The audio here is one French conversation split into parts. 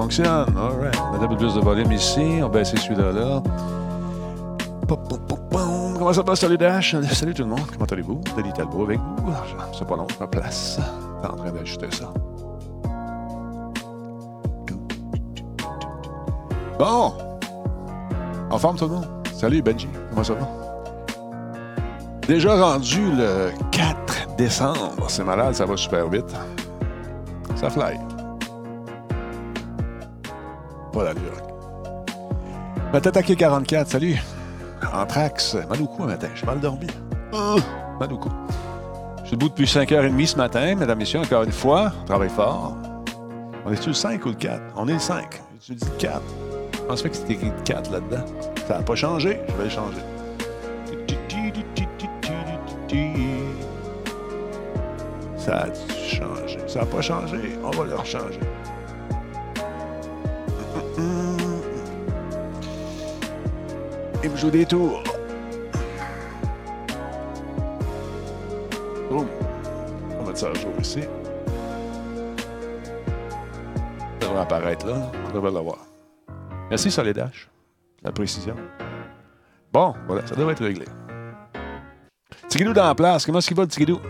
fonctionne. All right. On a un peu plus de volume ici. On va baisser celui-là là. Comment ça va? Salut Dash? Salut tout le monde. Comment allez-vous? Denis Talbot avec vous. C'est pas long. Ma place. Je en train d'ajuster ça. Bon. En forme tout le monde? Salut Benji. Comment ça va? Déjà rendu le 4 décembre. C'est malade, ça va super vite. Ça fly. Matataké 44, salut. Anthrax, mal au cou un matin. Je suis mal dormi. Oh, mal au cou. Je suis debout depuis 5h30 ce matin, mesdames, messieurs, encore une fois. On travaille fort. On est-tu le 5 ou le 4? On est le 5. Tu dis le 4. Je pense que c'était écrit le 4 là-dedans. Ça n'a pas changé. Je vais le changer. Ça a changé? Ça n'a pas changé. On va le rechanger. Me joue des tours. Boum. On va mettre ça à jour ici. Ça devrait apparaître là. On devrait l'avoir. Merci, Soledash. La précision. Bon, voilà, ça devrait être réglé. Tigidou dans la place. Comment est-ce qu'il va, le?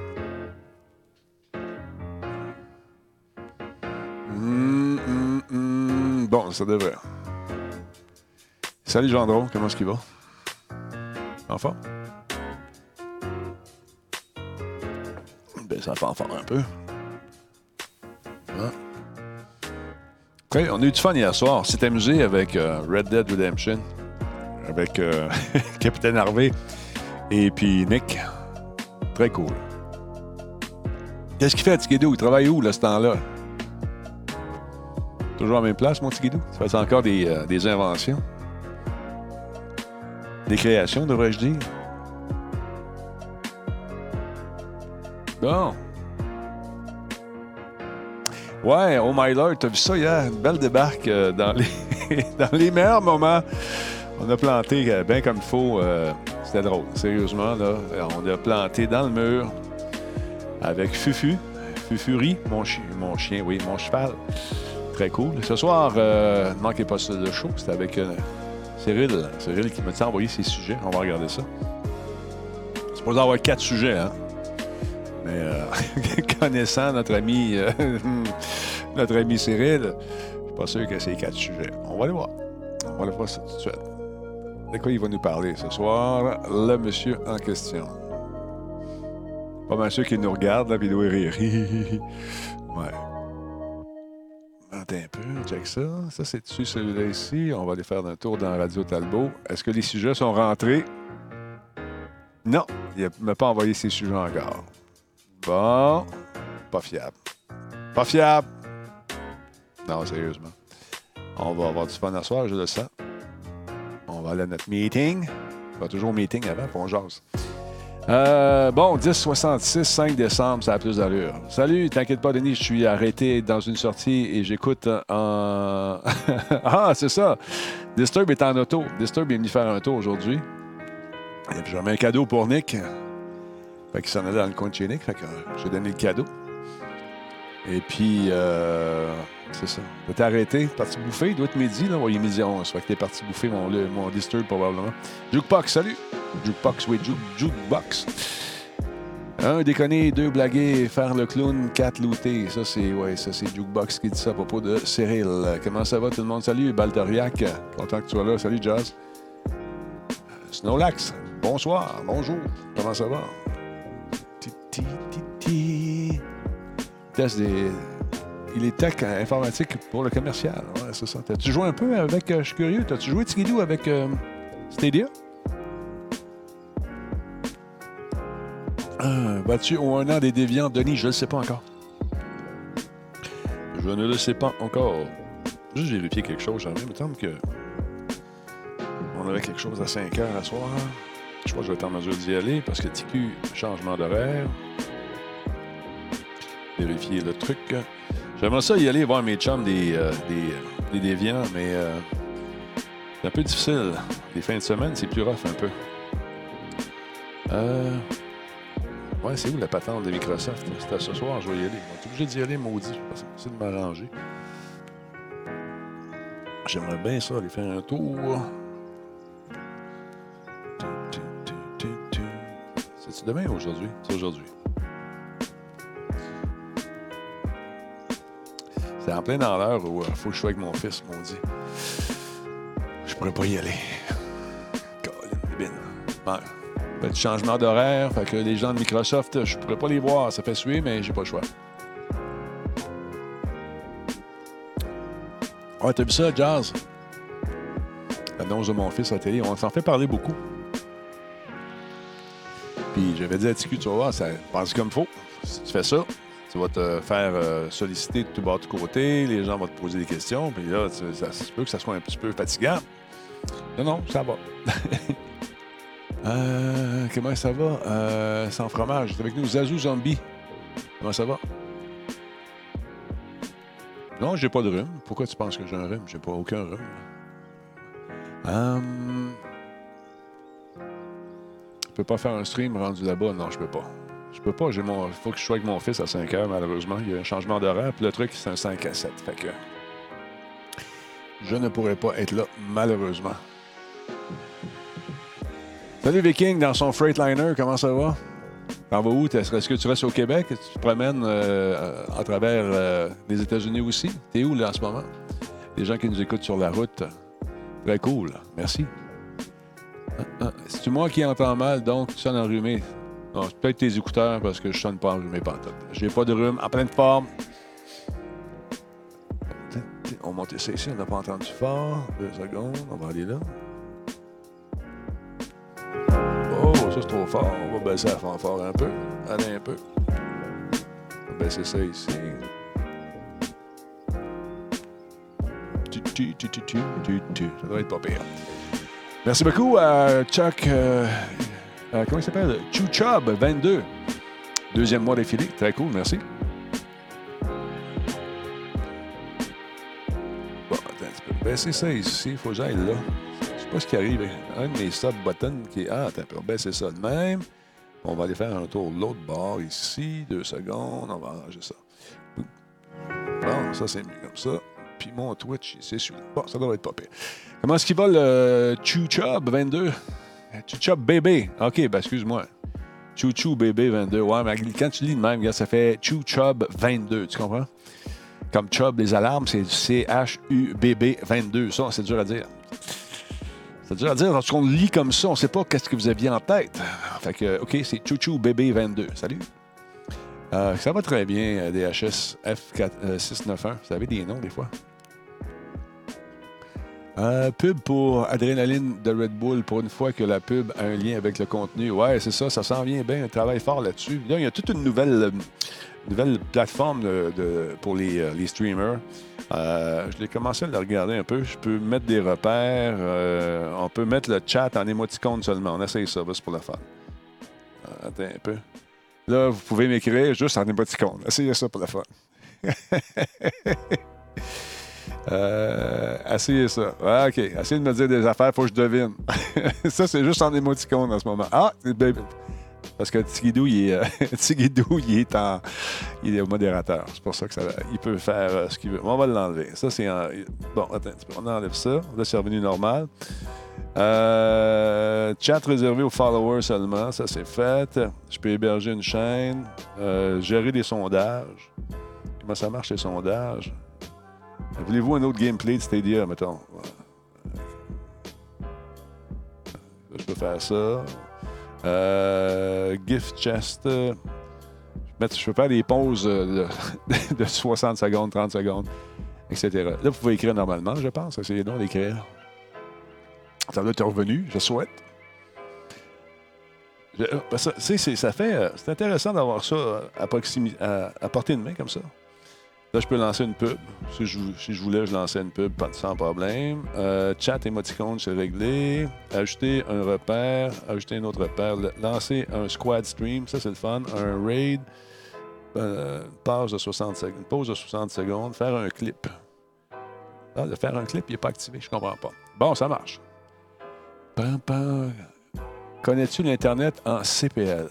Hum, hum, hum. Bon, ça devrait. Salut Gendron, comment est-ce qu'il va? En? Ben, ça va en un peu. OK, on a eu du fun hier soir. On amusé avec euh, Red Dead Redemption, avec euh, Capitaine Harvey et puis Nick. Très cool. Qu'est-ce qu'il fait, Tigidou? Il travaille où, là, ce temps-là? Toujours à la même place, mon Tigidou? Tu fais encore des, euh, des inventions? Des créations, devrais-je dire? Bon. Ouais, oh my lord, t'as vu ça hier? Une belle débarque euh, dans, les dans les meilleurs moments. On a planté euh, bien comme il faut. euh, C'était drôle, sérieusement. Là. On a planté dans le mur avec Fufu. Fufuri, mon, chi- mon chien, oui, mon cheval. Très cool. Ce soir, ne manquez pas ça, le show. C'était avec Cyril. Cyril qui m'a dit envoyer ses sujets? On va regarder ça. C'est supposé avoir quatre sujets, hein? Mais euh, connaissant notre ami, euh, notre ami Cyril, je suis pas sûr que c'est quatre sujets. On va aller voir. On va aller voir ça tout de suite. De quoi il va nous parler ce soir, le monsieur en question? Pas mal sûr qu'il nous regarde, là, puis il doit rire. ouais. Un peu, check ça. Ça, c'est dessus celui-là ici? On va aller faire un tour dans Radio Talbot. Est-ce que les sujets sont rentrés? Non, il ne m'a pas envoyé ses sujets encore. Bon, pas fiable. Pas fiable. Non, sérieusement. On va avoir du fun à soir, je le sens. On va aller à notre meeting. On va toujours au meeting avant, puis on jase. Euh, bon, 10-66, 5 décembre, ça a plus d'allure. Salut, t'inquiète pas, Denis, je suis arrêté dans une sortie et j'écoute en. ah, c'est ça. Disturb est en auto. Disturb est venu faire un tour aujourd'hui. J'avais un cadeau pour Nick. Fait qu'il s'en allait dans le coin de chez Nick. Fait que j'ai donné le cadeau. Et puis, euh, c'est ça. T'es arrêté, parti bouffer. Il doit être midi, là. Il est midi 11. Fait que t'es parti bouffer mon, Disturb, probablement. Jukebox, salut. Jukebox, oui, Juke, Jukebox. Un déconner, deux blaguer, faire le clown, quatre looter. Ça, c'est Jukebox qui dit ça à propos de Cyril. Comment ça va tout le monde? Salut, Balteriac. Content que tu sois là. Salut, Jazz. Snowlax, bonsoir, bonjour. Comment ça va? Test des. Il est tech euh, informatique pour le commercial. Ouais, c'est ça. T'as-tu joué un peu avec. euh, je suis curieux. T'as-tu joué Tigidou avec euh, Stadia? Ah, battu au un an des déviants, Denis, je ne le sais pas encore. Je ne le sais pas encore. Juste vérifier quelque chose, j'aimerais. Il me semble que. On avait quelque chose à 5 heures à soir. Je crois que je vais être en mesure d'y aller parce que TQ, changement d'horaire. Vérifier le truc. J'aimerais ça y aller voir mes chums des, euh, des, euh, des déviants, mais euh, c'est un peu difficile. Les fins de semaine, c'est plus rough un peu. Euh... Ouais, c'est où la patente de Microsoft? C'était ce soir, je vais y aller. On est obligé d'y aller, maudit. Essayer de m'arranger. J'aimerais bien ça, aller faire un tour. C'est demain ou aujourd'hui? C'est aujourd'hui. C'est en plein dans l'heure où il faut que je sois avec mon fils, maudit. Je pourrais pas y aller. Colin, Petit changement d'horaire, fait que les gens de Microsoft, je pourrais pas les voir, ça fait suer, mais j'ai pas le choix. Ouais, t'as vu ça, Jazz? L'annonce de mon fils à la télé, on s'en fait parler beaucoup. Puis j'avais dit à TQ, tu vas voir, ça passe comme il faut. Si tu fais ça, tu vas te faire euh, solliciter de tout bas de côté, les gens vont te poser des questions, puis là, ça se peut que ça soit un petit peu fatigant. Non, non, ça va. Euh, comment ça va? Euh, sans fromage. C'est avec nous, Zazou Zombie. Comment ça va? Non, j'ai pas de rhume. Pourquoi tu penses que j'ai un rhume? J'ai pas aucun rhume. Hum... Je peux pas faire un stream rendu là-bas? Non, je peux pas. Je peux pas. J'ai mon. Faut que je sois avec mon fils à 5 heures, malheureusement. Il y a un changement d'horaire. Puis le truc, c'est un 5 à 7. Fait que. Je ne pourrais pas être là, malheureusement. Salut Viking dans son Freightliner, comment ça va? T'en vas où? Est-ce que tu restes au Québec? Tu te promènes euh, à travers euh, les États-Unis aussi? T'es où là en ce moment? Les gens qui nous écoutent sur la route. Très cool. Merci. Ah, ah. C'est-tu moi qui entends mal, donc tu sonnes enrhumé? Non, c'est peut-être tes écouteurs parce que je sonne pas enrhumé pantoute. J'ai pas de rhume, en pleine forme. On monte ça ici, on n'a pas entendu fort. Deux secondes, on va aller là. ça c'est trop fort. On va baisser la fanfare un peu. Allez un peu. On va baisser ça ici. Ça doit être pas pire. Merci beaucoup à Chuck. Euh, euh, comment il s'appelle? Chuchub 22. Deuxième mois d'affilée. Très cool, merci. Bon, attends un petit peu. Baisser ça ici. Il faut que j'aille là pas ce qui arrive. Un de mes sub-buttons qui est. Ah, attends, on va baisser ça de même. On va aller faire un tour de l'autre bord ici. Deux secondes. On va arranger ça. Bon, ça, c'est mieux comme ça. Puis mon Twitch, c'est celui-là. Bon, ça doit être pas pire. Comment est-ce qu'il va le Chub 22? Chub bébé. OK, ben excuse-moi. Chou bébé 22. Ouais, mais quand tu lis de même, ça fait Chub 22. Tu comprends? Comme Chub, les alarmes, c'est C-H-U-B-B 22. Ça, c'est dur à dire. C'est dur à dire, lorsqu'on lit comme ça, on ne sait pas qu'est-ce que vous aviez en tête. Fait que, OK, c'est Chouchou Bébé 22. Salut. Euh, ça va très bien, euh, DHS F691. Vous savez des noms, des fois? Euh, pub pour Adrénaline de Red Bull, pour une fois que la pub a un lien avec le contenu. Ouais, c'est ça, ça s'en vient bien. On travaille fort là-dessus. Là, il y a toute une nouvelle, nouvelle plateforme pour les, les streamers. Euh, je l'ai commencé à le regarder un peu. Je peux mettre des repères. Euh, on peut mettre le chat en émoticône seulement. On essaye ça, c'est pour la fun. Euh, attends un peu. Là, vous pouvez m'écrire juste en émoticône. Essayez ça pour la fun. essayez ça. Ah, OK. Essayez de me dire des affaires, faut que je devine. ça, c'est juste en émoticône en ce moment. Ah, parce que Tigidou, il est, euh, il est, en, il est modérateur. C'est pour ça que ça, peut faire euh, ce qu'il veut. on va l'enlever. Ça, c'est Bon, attends, on enlève ça. Là, c'est revenu normal. Euh, chat réservé aux followers seulement. Ça, c'est fait. Je peux héberger une chaîne. gérer des sondages. Comment ça marche, les sondages? Voulez-vous un autre gameplay de Stadia, mettons? Je peux faire ça. Euh, gift chest. Euh, je peux faire des pauses euh, de, 60 secondes, 30 secondes, etc. Là, vous pouvez écrire normalement, je pense. Essayez donc d'écrire. Ça doit être revenu, je souhaite. ça, ça fait. C'est intéressant d'avoir ça à, à portée de main comme ça. Là, je peux lancer une pub. Si je, voulais, je lançais une pub sans problème. Euh, chat émoticône, c'est réglé. Ajouter un repère, ajouter un autre repère. Lancer un squad stream, ça c'est le fun. Un raid, euh, pause de 60 secondes, pause de 60 secondes. Faire un clip. Ah, faire un clip, il n'est pas activé, je comprends pas. Bon, ça marche. Connais-tu l'Internet en CPL?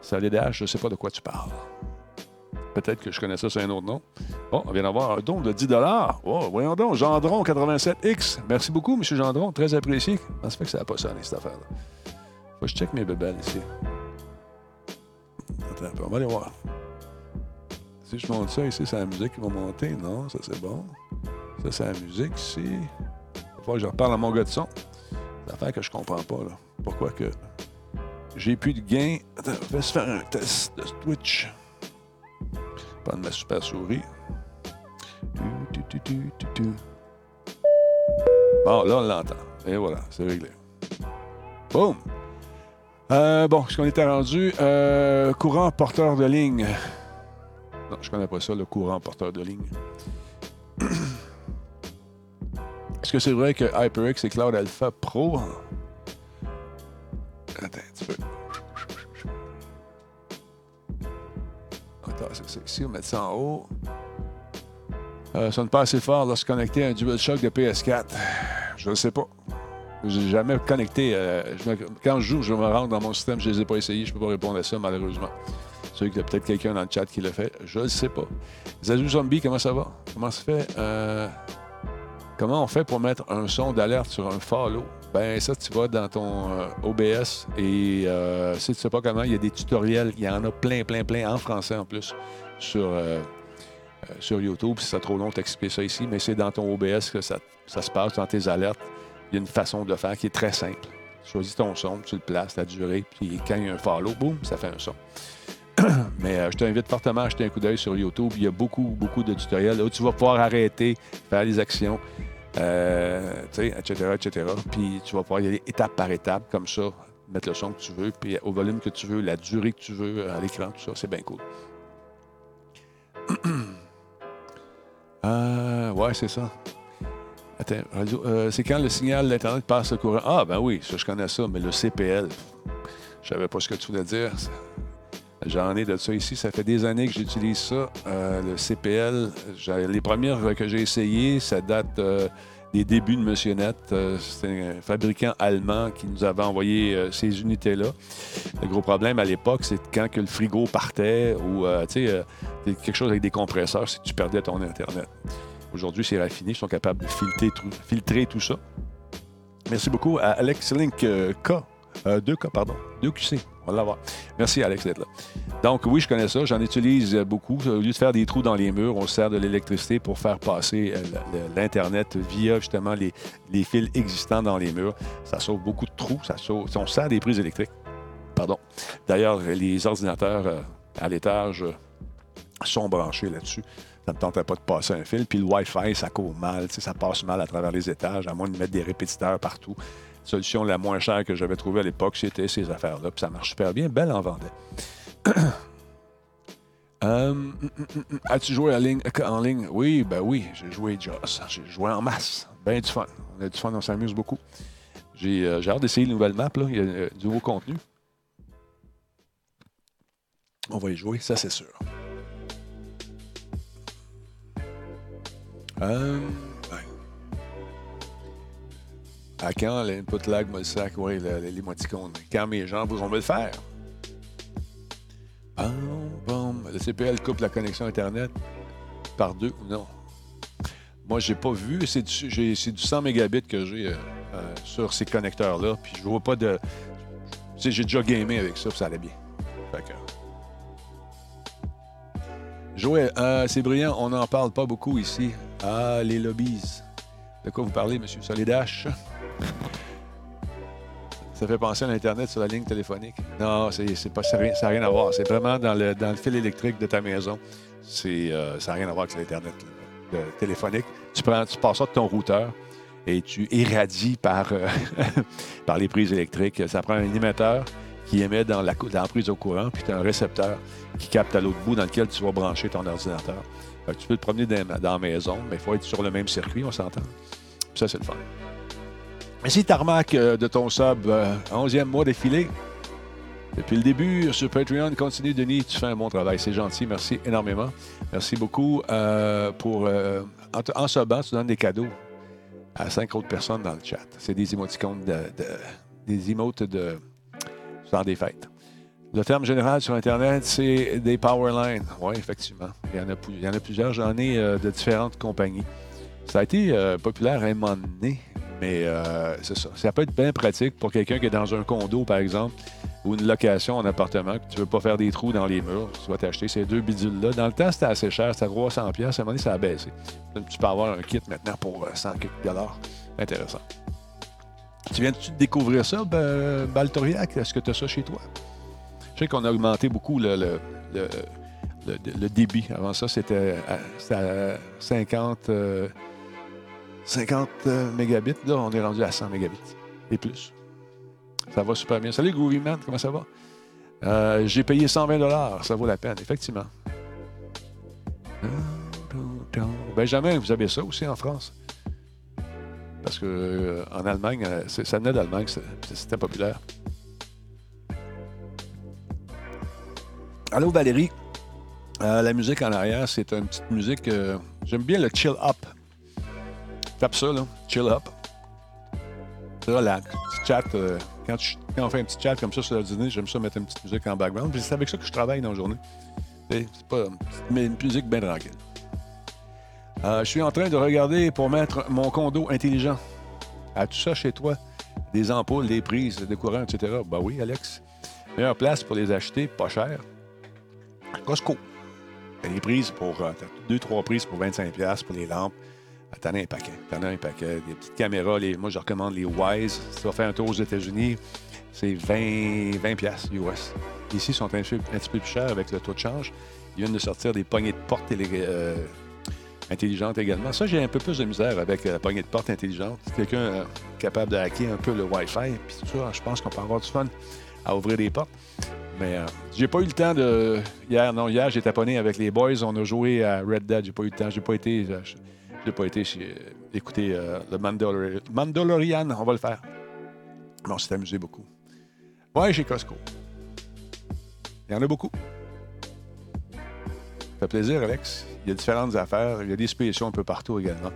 Salut Dash, je ne sais pas de quoi tu parles. Peut-être que je connais ça sur un autre nom. Bon, on vient d'avoir un don de 10 Oh, voyons donc, Gendron 87X. Merci beaucoup, M. Gendron, très apprécié. Ça fait que ça n'a pas sonné, cette affaire-là. Faut que je check mes bébelles ici. Attends, on va aller voir. Si je monte ça ici, c'est la musique qui va monter. Non, ça c'est bon. Ça, c'est la musique ici. Il falloir que je reparle à mon gars de son. C'est l'affaire que je comprends pas, là. Pourquoi que j'ai plus de gain? Attends, on va se faire un test de Twitch. Prendre ma super souris. Bon, là, on l'entend. Et voilà, c'est réglé. Boum! Euh, bon, ce qu'on était rendu, euh, courant porteur de ligne. Non, je connais pas ça, le courant porteur de ligne. Est-ce que c'est vrai que HyperX et Cloud Alpha Pro? Attends un petit peu. C'est ici, on met ça en haut. Euh, ça sonne pas assez fort lorsque connecté à un DualShock de PS4. Je ne sais pas. Je n'ai jamais connecté. Euh, quand je joue, je me rends dans mon système, je ne les ai pas essayés, je ne peux pas répondre à ça, malheureusement. C'est qu'il y a peut-être quelqu'un dans le chat qui l'a fait. Je ne sais pas. Zazu Zombie, comment ça va? Comment ça fait? Euh, comment on fait pour mettre un son d'alerte sur un follow? Ben ça, tu vas dans ton euh, OBS et si tu ne sais pas comment, il y a des tutoriels. Il y en a plein, plein, plein en français en plus sur, sur YouTube. Si c'est trop long, t'expliquer ça ici, mais c'est dans ton OBS que ça, ça se passe, dans tes alertes il y a une façon de faire qui est très simple. Tu choisis ton son, tu le places, la durée, puis quand il y a un follow, boum, ça fait un son. Mais euh, je t'invite fortement à jeter un coup d'œil sur YouTube. Il y a beaucoup, beaucoup de tutoriels où tu vas pouvoir arrêter, faire les actions, euh, etc., etc. Puis tu vas pouvoir y aller étape par étape, comme ça, mettre le son que tu veux, puis au volume que tu veux, la durée que tu veux à l'écran, tout ça. C'est bien cool. euh, ouais, c'est ça. Attends, euh, c'est quand le signal d'Internet passe le courant? Ah, ben oui, ça, je connais ça, mais le CPL, je savais pas ce que tu voulais dire. J'en ai de ça ici. Ça fait des années que j'utilise ça. Euh, le CPL, les premières que j'ai essayées, ça date euh, des débuts de Monsieur Net. C'était un fabricant allemand qui nous avait envoyé ces unités-là. Le gros problème à l'époque, c'est quand que le frigo partait ou quelque chose avec des compresseurs, c'est que tu perdais ton Internet. Aujourd'hui, c'est raffiné. Ils sont capables de filtrer, filtrer tout ça. Merci beaucoup à Alex Link euh. 2K, euh, pardon. 2QC. On va l'avoir. Merci, Alex, d'être là. Donc, oui, je connais ça. J'en utilise beaucoup. Au lieu de faire des trous dans les murs, on sert de l'électricité pour faire passer euh, l'Internet via justement les, fils existants dans les murs. Ça sauve beaucoup de trous. Ça sauve, on sert des prises électriques. Pardon. D'ailleurs, les ordinateurs à l'étage sont branchés là-dessus ça ne tentait pas de passer un fil. Puis le Wi-Fi, ça court mal, ça passe mal à travers les étages, à moins de mettre des répétiteurs partout. Solution la moins chère que j'avais trouvée à l'époque, c'était ces affaires-là. Puis ça marche super bien. Belle en vendait. Euh, mm, mm, mm, as-tu joué en ligne? Oui, ben oui, j'ai joué Joss. J'ai joué en masse. Ben du fun. On a du fun, on s'amuse beaucoup. J'ai euh, hâte d'essayer une nouvelle map. Là. Il y a euh, du nouveau contenu. On va y jouer, ça c'est sûr. Euh, À quand l'input lag me le sac? Oui, l'émoticône. Quand mes gens vont me le faire? Le CPL coupe la connexion Internet par deux ou non? Moi, j'ai pas vu. C'est du, du 100 mégabits que j'ai euh, euh, sur ces connecteurs-là. Puis je vois pas de. Tu sais, j'ai déjà gamé avec ça, puis ça allait bien. Fait que... Joël, c'est brillant, on n'en parle pas beaucoup ici. Ah, les lobbies. De quoi vous parlez, M. Solidash? Ça fait penser à l'Internet sur la ligne téléphonique. Non, c'est, pas, ça n'a rien, à voir. C'est vraiment dans le, dans fil électrique de ta maison. Euh, ça n'a rien à voir avec l'Internet téléphonique. Tu, prends, passes ça de ton routeur et tu irradies par, euh, par les prises électriques. Ça prend un émetteur qui émet dans la, dans la prise au courant, puis tu as un récepteur qui capte à l'autre bout dans lequel tu vas brancher ton ordinateur tu peux te promener dans, la maison, mais il faut être sur le même circuit, on s'entend. Ça, c'est le fun. Merci Tarmac euh, de ton sub, 11e euh, mois défilé. Depuis le début sur Patreon, continue Denis, tu fais un bon travail, c'est gentil, merci énormément. Merci beaucoup euh, pour... en, en subant, tu donnes des cadeaux à cinq autres personnes dans le chat. C'est des émoticônes des emotes de dans des fêtes. Le terme général sur Internet, c'est des power lines. Oui, effectivement. Il y, en a, il y en a plusieurs. J'en ai de différentes compagnies. Ça a été populaire à un moment donné, mais euh, c'est ça. Ça peut être bien pratique pour quelqu'un qui est dans un condo, par exemple, ou une location en appartement, que tu ne veux pas faire des trous dans les murs. Tu vas t'acheter ces deux bidules-là. Dans le temps, c'était assez cher. C'était 300$. À un moment donné, ça a baissé. Tu peux avoir un kit maintenant pour 100 dollars. Intéressant. Tu viens de découvrir ça, Baltoriac? Est-ce que tu as ça chez toi? Je sais qu'on a augmenté beaucoup le, le, débit. Avant ça, c'était à, 50, 50 euh, euh, mégabits. Là, on est rendu à 100 mégabits et plus. Ça va super bien. Salut, Groovy Man, comment ça va? Euh, j'ai payé 120 ça vaut la peine, effectivement. Benjamin, vous avez ça aussi en France? Parce que en Allemagne, ça venait d'Allemagne, c'était populaire. Allô Valérie. Euh, la musique en arrière, c'est une petite musique. Euh, j'aime bien le chill up. Tape ça, là. Chill up. Relax. Petit chat. Euh, quand, on fait un petit chat comme ça sur le dîner, j'aime ça mettre une petite musique en background. c'est avec ça que je travaille dans la journée. C'est pas mais une musique bien tranquille. je suis en train de regarder pour mettre mon condo intelligent. As-tu ça chez toi? Des ampoules, des prises, des courants, etc. Ben oui, Alex. Meilleure place pour les acheter, pas cher. Costco. A des prises pour. Euh, deux, trois prises pour 25$ pour les lampes. Ah, t'en as un paquet. T'en as un paquet. Des petites caméras. Moi, je recommande les Wise. Si tu vas faire un tour aux États-Unis, c'est 20, 20 US. Ici, ils sont un, petit peu plus chers avec le taux de change. Ils viennent de sortir des poignées de porte euh, intelligentes également. Ça, j'ai un peu plus de misère avec la poignée de porte intelligente. Quelqu'un euh, capable de hacker un peu le Wi-Fi, puis tout ça, je pense qu'on peut avoir du fun à ouvrir des portes. Mais euh, j'ai pas eu le temps de. Hier, non, hier, j'ai taponné avec les boys. On a joué à Red Dead. J'ai pas eu le temps. J'ai pas été. Euh, j'ai pas été chez, écouter euh, le Mandalorian. On va le faire. Mais on s'est amusé beaucoup. Ouais, chez Costco. Il y en a beaucoup. Ça fait plaisir, Alex. Il y a différentes affaires. Il y a des spéciaux un peu partout également.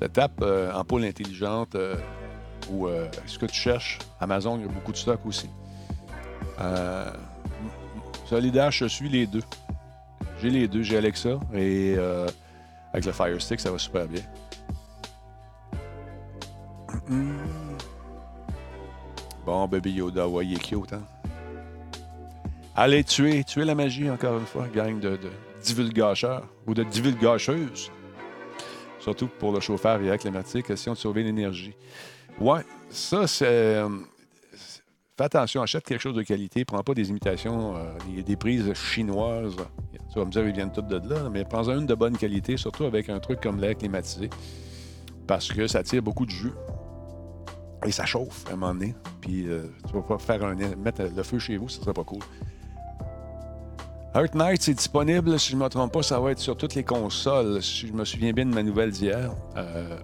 Tu tape en pôle intelligente ou ce que tu cherches. Amazon, il y a beaucoup de stock aussi. Euh, Solidaire, je suis les deux. J'ai les deux. J'ai Alexa et euh, avec le Fire Stick, ça va super bien. Bon, Baby Yoda, ouais, il hein? Allez tuer, tuer la magie, encore une fois, gang de, de divulgateurs ou de divulgacheuses. Surtout pour le chauffeur via climatique, question de sauver l'énergie. Ouais, ça, c'est. Euh, fais attention, achète quelque chose de qualité, prends pas des imitations, euh, des, prises chinoises. Tu vas me dire, ils viennent toutes de là, mais prends-en une de bonne qualité, surtout avec un truc comme l'air climatisé, parce que ça tire beaucoup de jus. Et ça chauffe à un moment donné. Puis euh, tu vas pas faire un, mettre le feu chez vous, ce serait pas cool. Earth Knight, c'est disponible, si je ne me trompe pas, ça va être sur toutes les consoles. Si je me souviens bien de ma nouvelle d'hier. Euh,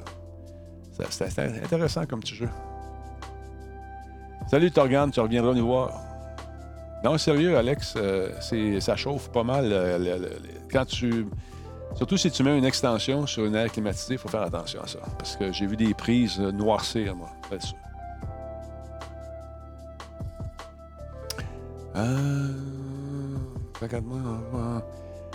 c'est intéressant comme petit jeu. Salut Torgan, tu reviendras nous voir. Non, sérieux, Alex, euh, ça chauffe pas mal. quand tu. Surtout si tu mets une extension sur une aire climatisée, il faut faire attention à ça. Parce que j'ai vu des prises noircir, moi. Euh...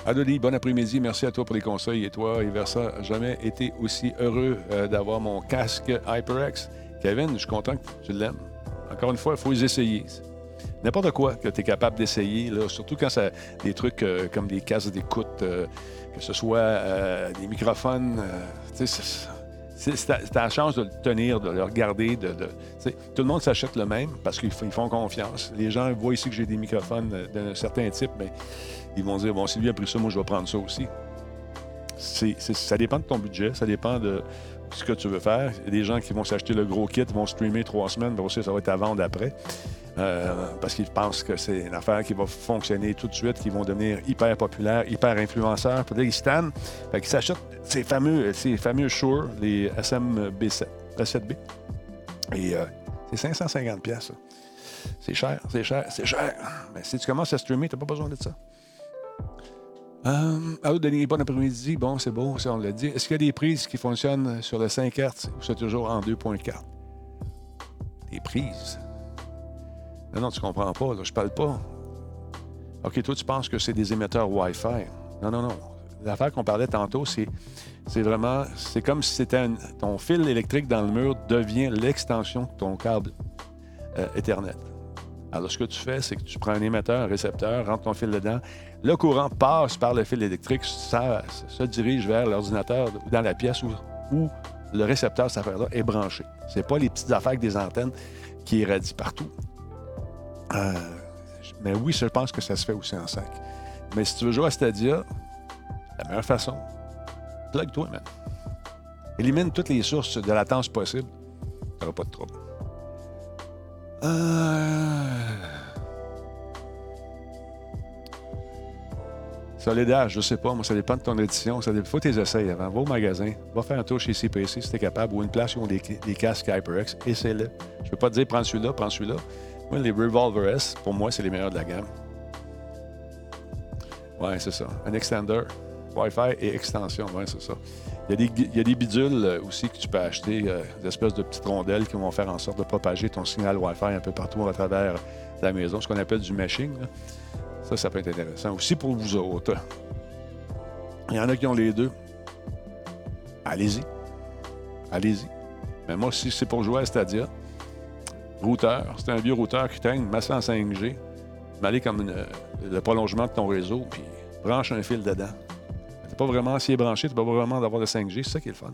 Adoli, bon après-midi. Merci à toi pour les conseils. Et toi, Versa, jamais été aussi heureux euh, d'avoir mon casque HyperX. Kevin, je suis content que tu l'aimes. Encore une fois, il faut les essayer. N'importe quoi que tu es capable d'essayer, surtout quand c'est des trucs euh, comme des cases d'écoute, euh, que ce soit euh, des microphones. c'est ta chance de le tenir, de le regarder. De, tout le monde s'achète le même parce qu'ils font confiance. Les gens voient ici que j'ai des microphones d'un certain type, mais ils vont dire Bon, si lui a pris ça, moi je vais prendre ça aussi. ça dépend de ton budget, ça dépend de ce que tu veux faire. Il y des gens qui vont s'acheter le gros kit, vont streamer trois semaines, mais aussi ça va être à vendre après. Euh, parce qu'ils pensent que c'est une affaire qui va fonctionner tout de suite, qui vont devenir hyper populaires, hyper influenceurs. Peut-être qu'ils stannent. Fait qu'ils s'achètent ces fameux, ces fameux Shure, les SMB7, 7B. Et euh, c'est 550 pièces. C'est cher, c'est cher, c'est cher. Mais si tu commences à streamer, tu n'as pas besoin de ça. Euh, allô, Denis, bon après-midi. Bon, c'est beau, ça, on l'a dit. Est-ce qu'il y a des prises qui fonctionnent sur le 5 Hz ou c'est toujours en 2.4? Des prises? Non, non, tu comprends pas. Là, je parle pas. OK, toi, tu penses que c'est des émetteurs Wi-Fi. Non, non, non. L'affaire qu'on parlait tantôt, c'est, vraiment. C'est comme si c'était ton fil électrique dans le mur devient l'extension de ton câble euh, Ethernet. Alors, ce que tu fais, c'est que tu prends un émetteur, un récepteur, rentres ton fil dedans. Le courant passe par le fil électrique, ça se dirige vers l'ordinateur dans la pièce où, où le récepteur, cette affaire-là, est branché. Ce n'est pas les petites affaires avec des antennes qui irradient partout. Euh, mais oui, je pense que ça se fait aussi en 5. Mais si tu veux jouer à Stadia, la meilleure façon, plug-toi, man. Élimine toutes les sources de latence possibles. Tu n'auras pas de trouble. Euh... Solidage, je sais pas. Moi, ça dépend de ton édition. Ça dépend. Faut tes essais avant. Va au magasin. Va faire un tour chez CPC si tu es capable. Ou une place où ils ont des, casques HyperX. Essaie-le. Je peux pas te dire prends celui-là, prends celui-là. Les Revolver S, pour moi, c'est les meilleurs de la gamme. Ouais, c'est ça. Un extender, Wi-Fi et extension. Ouais, c'est ça. Il y, a des, il y, a des, bidules euh, aussi que tu peux acheter, euh, des espèces de petites rondelles qui vont faire en sorte de propager ton signal Wi-Fi un peu partout à travers la maison, ce qu'on appelle du meshing. Ça, ça peut être intéressant. Aussi pour vous autres. Il y en a qui ont les deux. Allez-y. Allez-y. Mais moi, si c'est pour jouer à Stadia, routeur, c'est un vieux routeur qui traîne, masse en 5G, aller comme euh, le prolongement de ton réseau, puis branche un fil dedans. T'es pas vraiment, si est branché, tu pas vraiment d'avoir le 5G, c'est ça qui est le fun.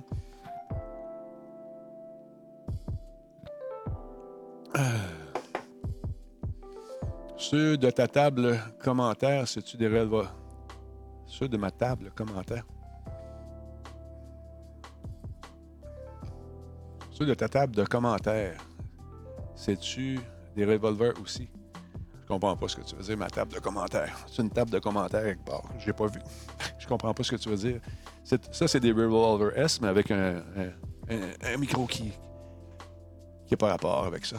Ceux de ta table commentaire, c'est-tu des rêves? Ceux de ma table commentaire. Ceux de ta table de commentaires, c'est-tu des revolvers aussi? Je comprends pas ce que tu veux dire, ma table de commentaires. C'est une table de commentaires part. Je l'ai pas vu. Je comprends pas ce que tu veux dire. Ça, c'est des Revolver S, mais avec un, micro qui n'a pas rapport avec ça.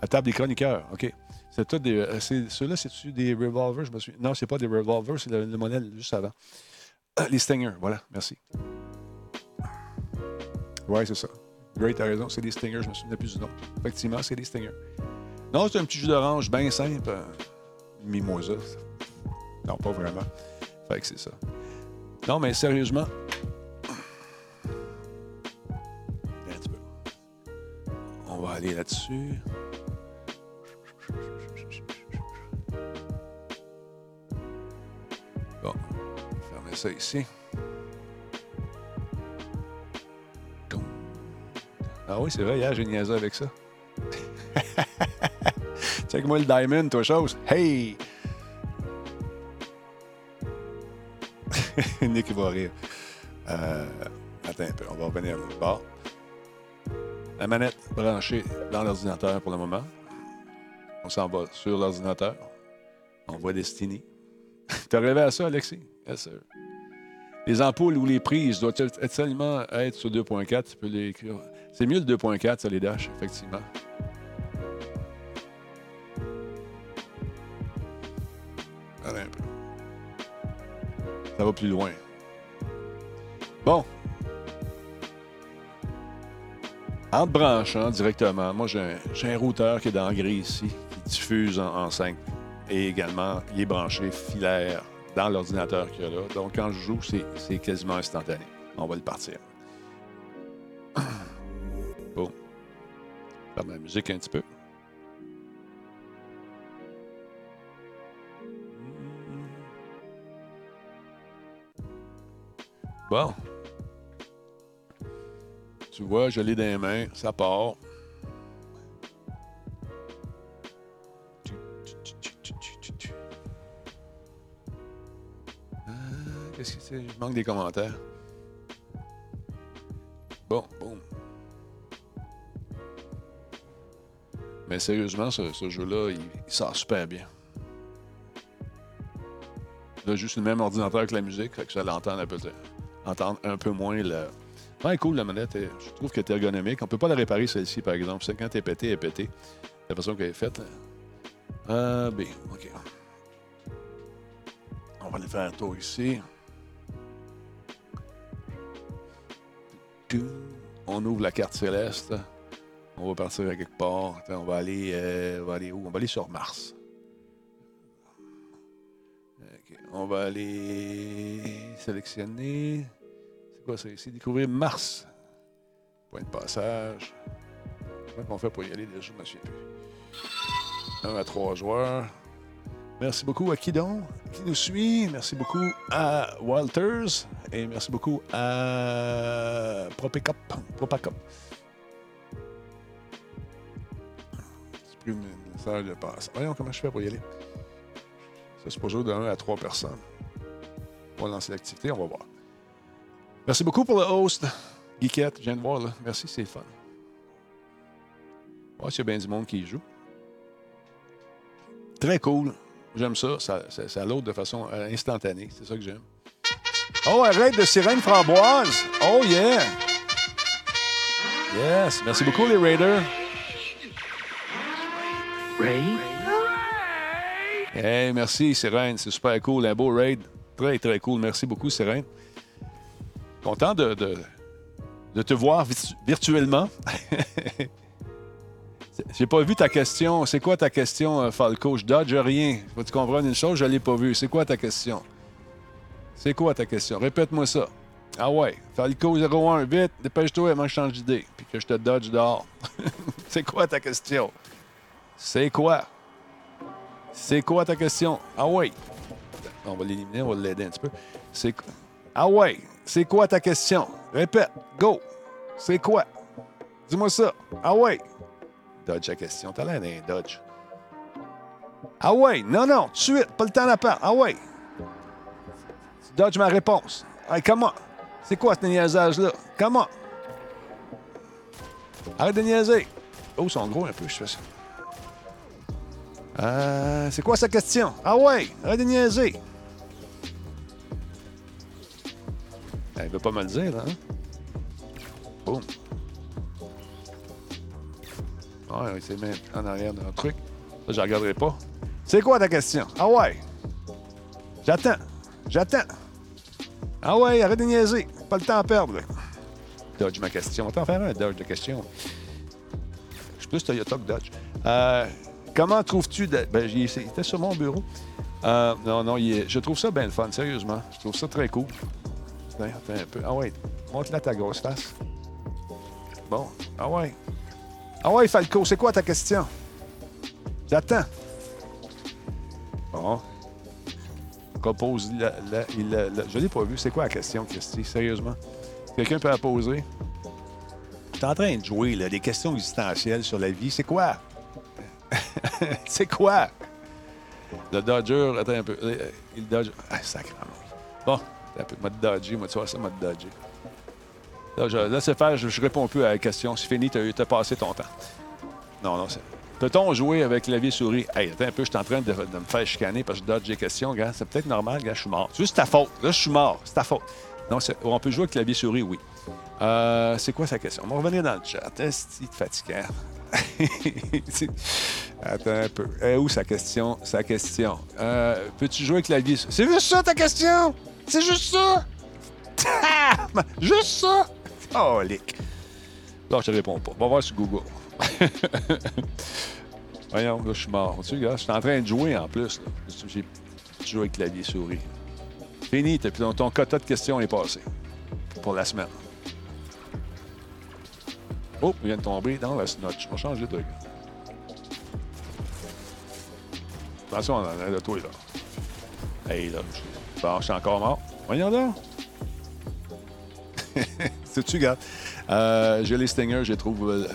La table des chroniqueurs, OK. C'est tout des. Euh, ceux-là, c'est-tu des revolvers? Je me suis... Non, c'est pas des revolvers, c'est le, modèle juste avant. Ah, les Stingers, voilà, merci. Ouais, c'est ça. Great, t'as raison, c'est des Stingers, je me souviens plus du nom. Effectivement, c'est des Stingers. Non, c'est un petit jus d'orange bien simple. Euh, mimosa. Non, pas vraiment. Fait que c'est ça. Non, mais sérieusement. Un petit peu. On va aller là-dessus. ça ici. Ah oui, c'est vrai, hier, j'ai niaisé avec ça. Check-moi le diamond, toi, chose. Hey! Nick va rire. Euh, attends un peu, on va revenir à bord. La manette branchée dans l'ordinateur pour le moment. On s'en va sur l'ordinateur. On voit Destiny. T'as rêvé à ça, Alexis? Yes, sir. Les ampoules ou les prises doivent seulement être sur 2.4. Tu peux l'écrire. C'est mieux le 2.4, ça, les dash, effectivement. Ça va plus loin. Bon. En branchant directement, moi j'ai un, routeur qui est dans gris ici, qui diffuse en, en 5. Et également, il est branché filaire dans l'ordinateur qu'il y a là. Donc, quand je joue, c'est quasiment instantané. On va le partir. Faire ma musique un petit peu. Bon. Tu vois, je l'ai dans les mains, ça part. Il manque des commentaires. Mais sérieusement, ce, jeu-là, il, sort super bien. Là, juste le même ordinateur que la musique, fait que ça l'entend un peu, entendre un peu moins le. Ouais, cool la manette. Je trouve qu'elle est ergonomique. On peut pas la réparer celle-ci, par exemple. C'est quand elle est pétée, elle est pétée. La façon qu'elle est faite. Ah, B, OK. On va aller faire un tour ici. On ouvre la carte céleste. On va partir à quelque part. On va aller, euh, on va aller où? On va aller sur Mars. On va aller sélectionner. C'est quoi ça ici? Découvrir Mars. Point de passage. Comment on fait pour y aller déjà? Je me souviens plus. Un à trois joueurs. Merci beaucoup à Kidon qui nous suit. Merci beaucoup à Walters. Et merci beaucoup à Propicop. Propacop. Supprime le message de passe. Voyons comment je fais pour y aller. Ça, c'est jouer de 1 à 3 personnes. On va lancer l'activité, on va voir. Merci beaucoup pour le host. Geekette, je viens de voir là. Merci, c'est fun. Ouais, s'il y a bien du monde qui y joue. Très cool. J'aime ça. Ça, load de façon euh, instantanée. C'est ça que j'aime. Oh, arrête de sirène framboise. Oh, yeah. Yes. Merci beaucoup, les Raiders. Hey, merci, Sirène. C'est super cool. Un beau raid. Très, très cool. Merci beaucoup, Sirène. Content de, te voir virtu- virtuellement. J'ai pas vu ta question. C'est quoi ta question, euh, Falco? Je dodge rien. Faut tu comprennes une chose, je l'ai pas vu. C'est quoi ta question? C'est quoi ta question? Répète-moi ça. Ah ouais, Falco 01, vite, dépêche-toi avant que je change d'idée, puis que je te dodge dehors. C'est quoi ta question? C'est quoi? C'est quoi ta question? Ah ouais. On va l'éliminer, on va l'aider un petit peu. C'est Ah ouais, c'est quoi ta question? Répète, go. C'est quoi? Dis-moi ça. Ah ouais. Dodge la question. T'as l'air d'un dodge. Ah ouais, non, non, tout suite, pas le temps d'appart. Ah ouais. Tu dodges ma réponse. Hey, comment? C'est quoi ce niaisage-là? Comment? Arrête de niaiser. Oh, ils sont gros un peu, je fais ça. Euh, c'est quoi sa question? Ah ouais, arrête de niaiser. Elle veut pas me le dire, hein? Boum. Ouais, c'est même en arrière d'un truc. Ça, je regarderai pas. C'est quoi ta question? Ah ouais. J'attends. J'attends. Ah ouais, arrête de niaiser. Pas le temps à perdre. Dodge ma question. On va t'en faire un dodge de question. Je suis plus Toyota que Dodge. Euh, comment trouves-tu... de- Ben, il était sur mon bureau. Euh, non, non, il est- je trouve ça bien le fun, sérieusement. Je trouve ça très cool. Tiens, Attends un peu. Ah ouais, montre-la ta grosse face. Bon, ah ouais. Ah ouais, Falco, c'est quoi ta question? J'attends. Bon. Repose la, la- la- Je l'ai pas vu. C'est quoi la question, Christy? Sérieusement? Quelqu'un peut la poser? T'es en train de jouer, là, des questions existentielles sur la vie. C'est quoi? c'est quoi? Le Dodger, attends un peu. Euh, Il dodge. Ah, sacrément. Bon, un peu. M'a dodger, moi, tu vois ça, m'a dodger. Là, je laisse faire, je, je réponds plus à la question. C'est fini, t'as as passé ton temps. Non, non, c'est. Peut-on jouer avec clavier souris? Hey, attends un peu, je suis en train de, me faire chicaner parce que je dodge des questions, gars. C'est peut-être normal, gars, je suis mort. C'est juste ta faute. Là, je suis mort. C'est ta faute. Non, on peut jouer avec clavier souris, oui. Euh, c'est quoi sa question? On va revenir dans le chat. Est-ce? C'est- Attends un peu. Eh, où sa question? Sa question. Euh, Peux-tu jouer avec clavier souris? C'est juste ça ta question? C'est juste ça? juste ça? Oh, lick. Non, je te réponds pas. Va voir sur Google. Voyons, là, je suis mort. Tu sais, je suis en train de jouer en plus. J'ai joué avec clavier souris. Fini, ton, ton quota de questions est passé pour la semaine. Oh, il vient de tomber dans la snotch. On va changer de truc. Attention, on en a de toi, là. Hey, là, je, je suis encore mort. Voyons donc. C'est-tu, gars? Euh, j'ai les stingers, je les trouve. euh,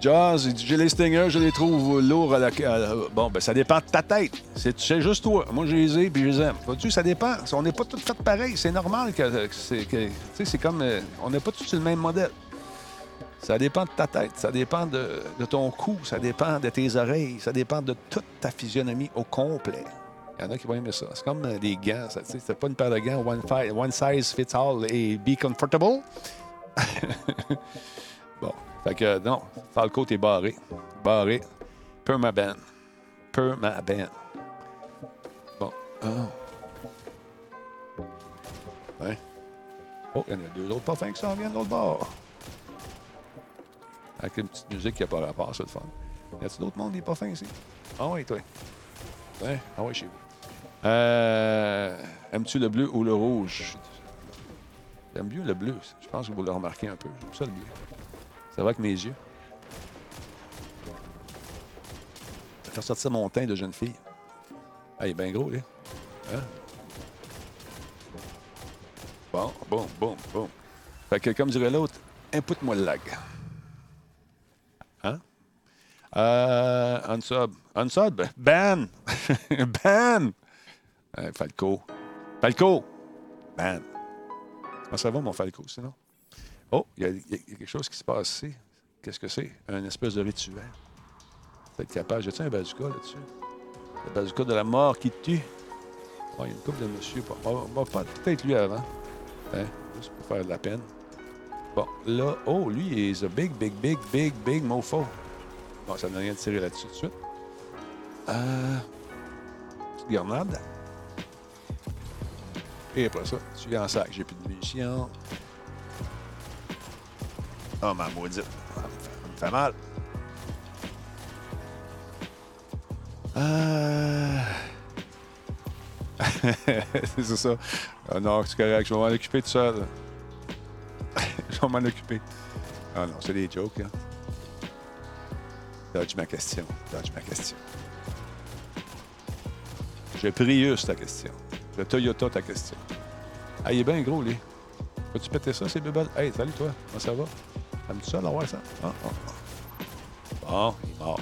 Jazz, j'ai les stingers, je les trouve lourds à la. à- bon, ben, ça dépend de ta tête. C'est juste toi. Moi, je les ai puis je les aime. Vois-tu, ça dépend. On n'est pas tous faits pareil. C'est normal que, Tu sais, c'est comme. euh, on n'est pas tous le même modèle. Ça dépend de ta tête, ça dépend de, ton cou, ça dépend de tes oreilles, ça dépend de toute ta physionomie au complet. Il y en a qui vont aimer ça. C'est comme euh, des gants. C'est pas une paire de gants one, one size fits all et be comfortable. bon. Fait que non, Falco, t'es barré. Barré. Permaban. Permaban. Bon. Ah. Ouais. Oh, il y en a deux autres parfums qui s'en viennent de l'autre bord. Avec une petite musique qui n'a pas rapport, c'est le fun. Y a-t-il d'autres monde qui n'est pas fin ici? Ah oui, toi. Hein? Ah oui, chez vous. Euh, Aimes-tu le bleu ou le rouge? J'aime mieux le bleu. Je pense que vous le remarquez un peu. J'aime ça le bleu. Ça va avec mes yeux. Ça fait sortir mon teint de jeune fille. Ah, il est bien gros, là. Hein? Bon, bon, bon, bon. Fait que, comme dirait l'autre, input-moi le lag. Euh, unsub. Unsub? Ban! ban! Euh, Falco. Falco! Ban. Comment ça va, mon Falco, sinon? Oh, il y, a- quelque chose qui se passe ici. Qu'est-ce que c'est? Un espèce de rituel. Peut-être capable. J'ai-tu un bazooka là-dessus? Le bazooka de la mort qui tue? Oh, il y a une couple de monsieur. On va- on va pas- peut-être lui avant. Hein? Juste pour faire de la peine. Bon, là, oh, lui, il est a big, big, big, big, big mofo. Bon, ça n'a rien de tirer là-dessus tout de suite. Euh, petite grenade. Et après ça, tu viens en sac. J'ai plus de munitions. Oh, ma maudite. Ça me fait- mal. Euh... c'est ça. Ah non, c'est correct. Je vais m'en occuper tout seul. je vais m'en occuper. Ah non, c'est des jokes. Hein. Dodge ma question. Dodge ma question. J'ai Prius ta question. Le Toyota ta question. Ah, il est bien gros, lui. Peux-tu péter ça, ces bébelles? Hey, salut toi. Comment ça va? Aimes-tu ça d'avoir ça? Ah, ah, ah. Bon, il est mort.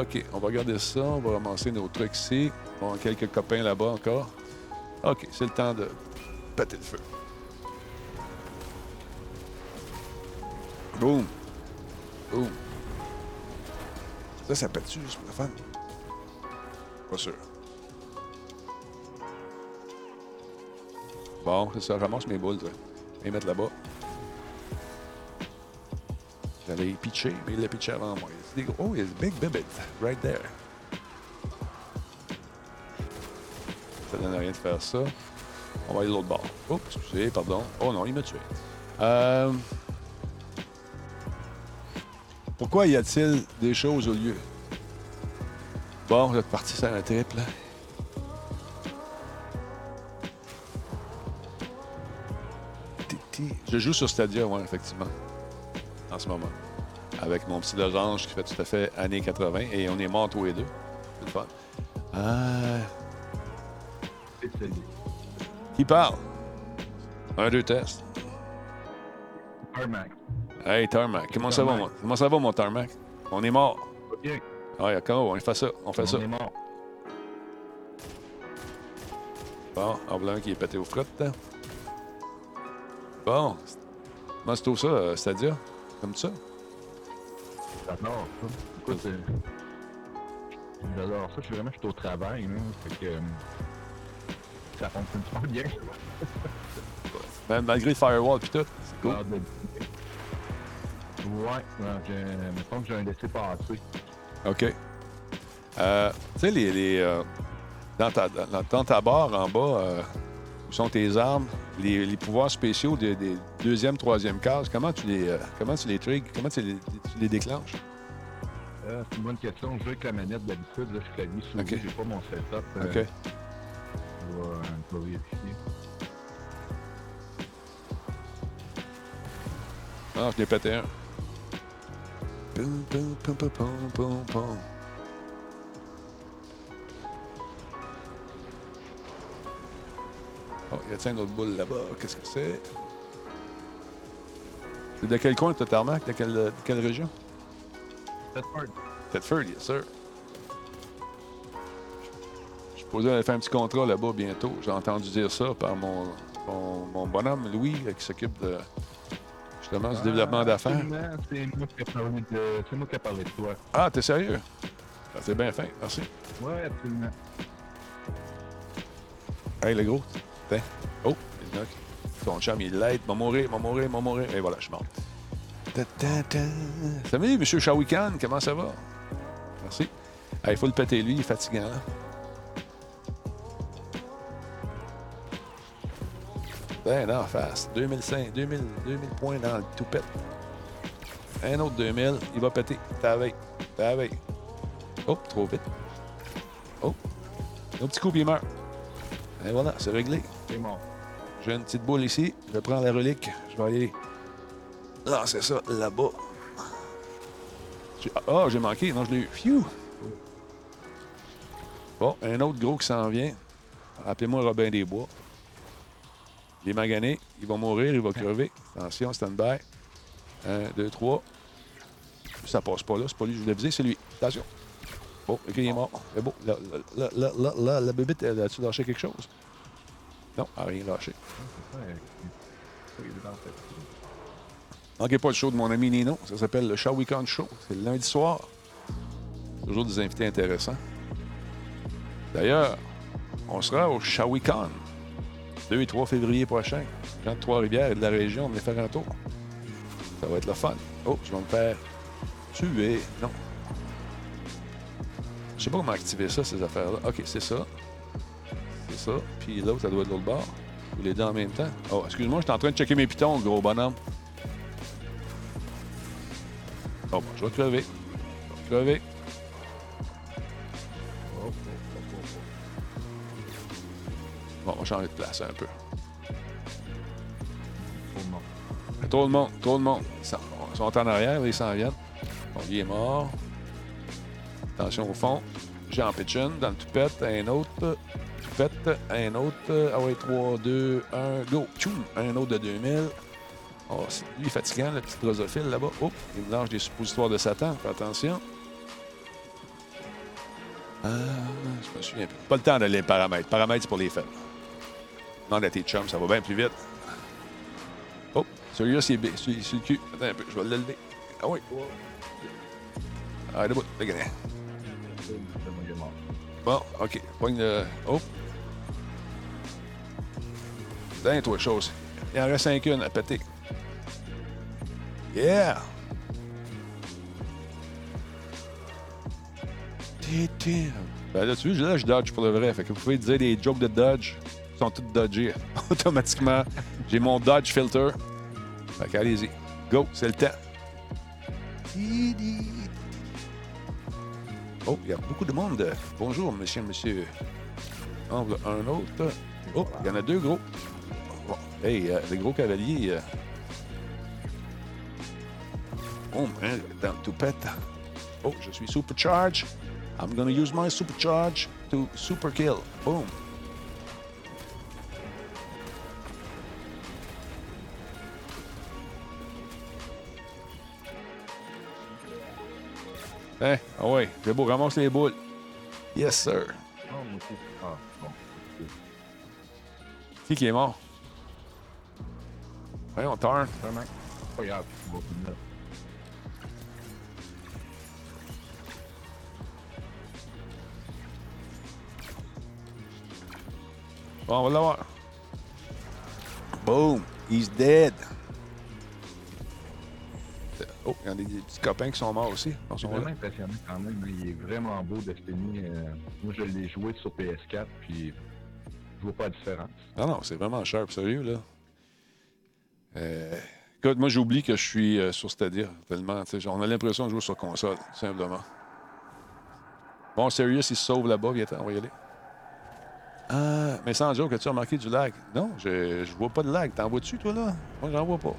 OK, on va regarder ça. On va ramasser nos trucs ici. On a quelques copains là-bas encore. OK, c'est le temps de péter le feu. Boum. Boum. Ça, ça pète-tu juste pour la fun? Pas sûr. Bon, c'est ça. Ramasse mes boules, toi. Les mettre là-bas. J'allais pitcher, mais il l'a pitché avant moi. Oh, il y a a big bibbit right there. Ça donne rien de faire ça. On va aller de l'autre bord. Oh, excusez, pardon. Oh non, il m'a tué. Euh, Pourquoi y a-t-il des choses au lieu? Bon, vous êtes parti sur un triple. Je joue sur Stadia, oui, effectivement. En ce moment. Avec mon petit losange qui fait tout à fait années 80 et on est morts tous les deux. C'est le fun. Euh, qui parle? Un, deux tests. Tarmac. Hey, Tarmac. Comment ça va, mon... Comment ça va, mon Tarmac? On est mort. OK. Ah, d'accord, on fait ça. On fait On ça. est mort. Bon, en blanc qui est pété aux frottes. Bon. Comment c'est tout ça, euh, Stadia? Comme ça? J'adore ça. Écoute, euh, j'adore ça. Je suis vraiment je suis au travail. Là, fait que, euh, ça fonctionne super bien. Même malgré le firewall puis tout. C'est cool. Ouais, ouais, j'ai- mettons que j'ai un laissé-passer. OK. Euh, tu sais, les, les, euh, dans, ta, dans, dans ta barre en bas, euh, où sont tes armes, les, les pouvoirs spéciaux des, deuxième, troisième cases, comment tu les, euh, comment tu les triggers? Comment tu les, tu les déclenches? Euh, c'est une bonne question. Je joue avec la manette d'habitude. Là, je clavier souris. OK. J'ai pas mon setup. euh, OK. Je vais, euh, je vais vérifier. Ah, je l'ai pété un. Oh, il y a une autre boule là-bas? Qu'est-ce que c'est? C'est de quel coin, Tarmac? De quelle, de quelle région? Tedford. Thetford, yes, sir. Je suis posé aller faire un petit contrat là-bas bientôt. J'ai entendu dire ça par mon, mon, mon bonhomme Louis, qui s'occupe de justement du développement Ah, d'affaires. absolument, C'est moi qui ai parlé de, c'est moi qui ai parlé de toi. Ah, t'es sérieux? Ah, c'est bien fin, merci. Ouais, absolument. Hey, le gros. Tiens. Oh, il knock. Ton chum, il l'aide. M'a mourir, m'a mourir, m'a mourir. Et voilà, je suis mort. Ta, ta, ta. Salut, M. Shawikan, comment ça va? Merci. Il faut le péter, lui, il est fatigant. hein? Ben, en face. 2005, 2000, 2000 points dans le toupette. Un autre 2000. Il va péter. T'as veille. Oh, trop vite. Oh. Un petit coup, puis il meurt. Et voilà, c'est réglé. C'est mort. J'ai une petite boule ici. Je prends la relique. Je vais aller lancer ça là-bas. Ah, j'ai manqué. Non, je l'ai eu. Phew! Bon, un autre gros qui s'en vient. Appelez-moi Robin des Bois. Il est magané. Il va mourir. Il va crever. Attention, stand-by. Un, deux, trois. Ça passe pas là. C'est pas lui que je voulais viser. C'est lui. Attention. Bon, OK, il est mort. C'est beau. Là, là, là, là, là, la bébite, elle a-tu lâché quelque chose? Non, elle n'a rien lâché. Manquez pas le show de mon ami Nino. Ça s'appelle le Shall We Con Show. C'est le lundi soir. Toujours des invités intéressants. D'ailleurs, on sera au Shall We Con. 2 et 3 février prochain. Gens de Trois-Rivières et de la région, on va faire un tour. Ça va être le fun. Oh, je vais me faire tuer. Non. Je sais pas comment activer ça, ces affaires-là. OK, c'est ça. C'est ça. Puis l'autre, ça doit être l'autre bord. Ou les deux en même temps. Oh, excuse-moi, je suis en train de checker mes pitons, gros bonhomme. Bon, bon, je vais crever. Je vais crever. Changer de place un peu. Tout le monde. Tout le monde, tout le monde. Ils sont, en arrière, ils s'en viennent. Bon, lui est mort. Attention au fond. Jean Pitchin dans le toupette. Un autre. Toupette. Un autre. Ah ouais, 3, 2, 1, go. Tchoum! Un autre de 2000. Oh, c'est- lui est fatigant, le petit drosophile là-bas. Oh, il lâche des suppositoires de Satan. Fais attention. Ah, je me souviens plus. Pas le temps d'aller les paramètres. Paramètres, c'est pour les faibles. Demande à tes chums, ça va bien plus vite. Oh, celui-là, c'est sur, sur le cul. Attends un peu, je vais le lever. Ah oui. Ah, debout, mort. Bon, OK. Pogne le. Oh. Dingue, toi, chose. Il en reste 5 une à péter. Yeah! Ben là, tu vois, là, je dodge pour le vrai. Fait que vous pouvez dire des jokes de dodge. Sont tous dodgés automatiquement. J'ai mon dodge filter. Allez-y. Go, c'est le temps. Oh, il y a beaucoup de monde. Bonjour, monsieur, monsieur. Un autre. Oh, il y en a deux gros. Hey, euh, le gros cavalier. euh. Oh, man, dans le toupette. Oh, je suis supercharged. I'm gonna use my supercharge to super kill. Boom. Hein? Ah ouais, c'est beau, ramasse les boules. Yes, sir. Ah, moi aussi. Ah, bon. Qui qui est mort? Voyons, turn. Vraiment. Pas grave, on va finir. Bon, on va l'avoir. Boom! He's dead. Oh, il y en a des, des petits copains qui sont morts aussi. C'est vraiment là. impressionnant quand même. Il est vraiment beau, Destiny. Euh, moi, je l'ai joué sur PS4, puis je vois pas la différence. Non, non, c'est vraiment sharp, sérieux, là. Euh, écoute, moi, j'oublie que je suis euh, sur Stadia, tellement. tu On a l'impression de jouer sur console, simplement. Bon, Sirius, il se sauve là-bas, viens on va y aller. Ah, mais sans joke, as-tu remarqué du lag? Non, je, je vois pas de lag. T'en vois-tu, toi, là? Moi, j'en vois pas.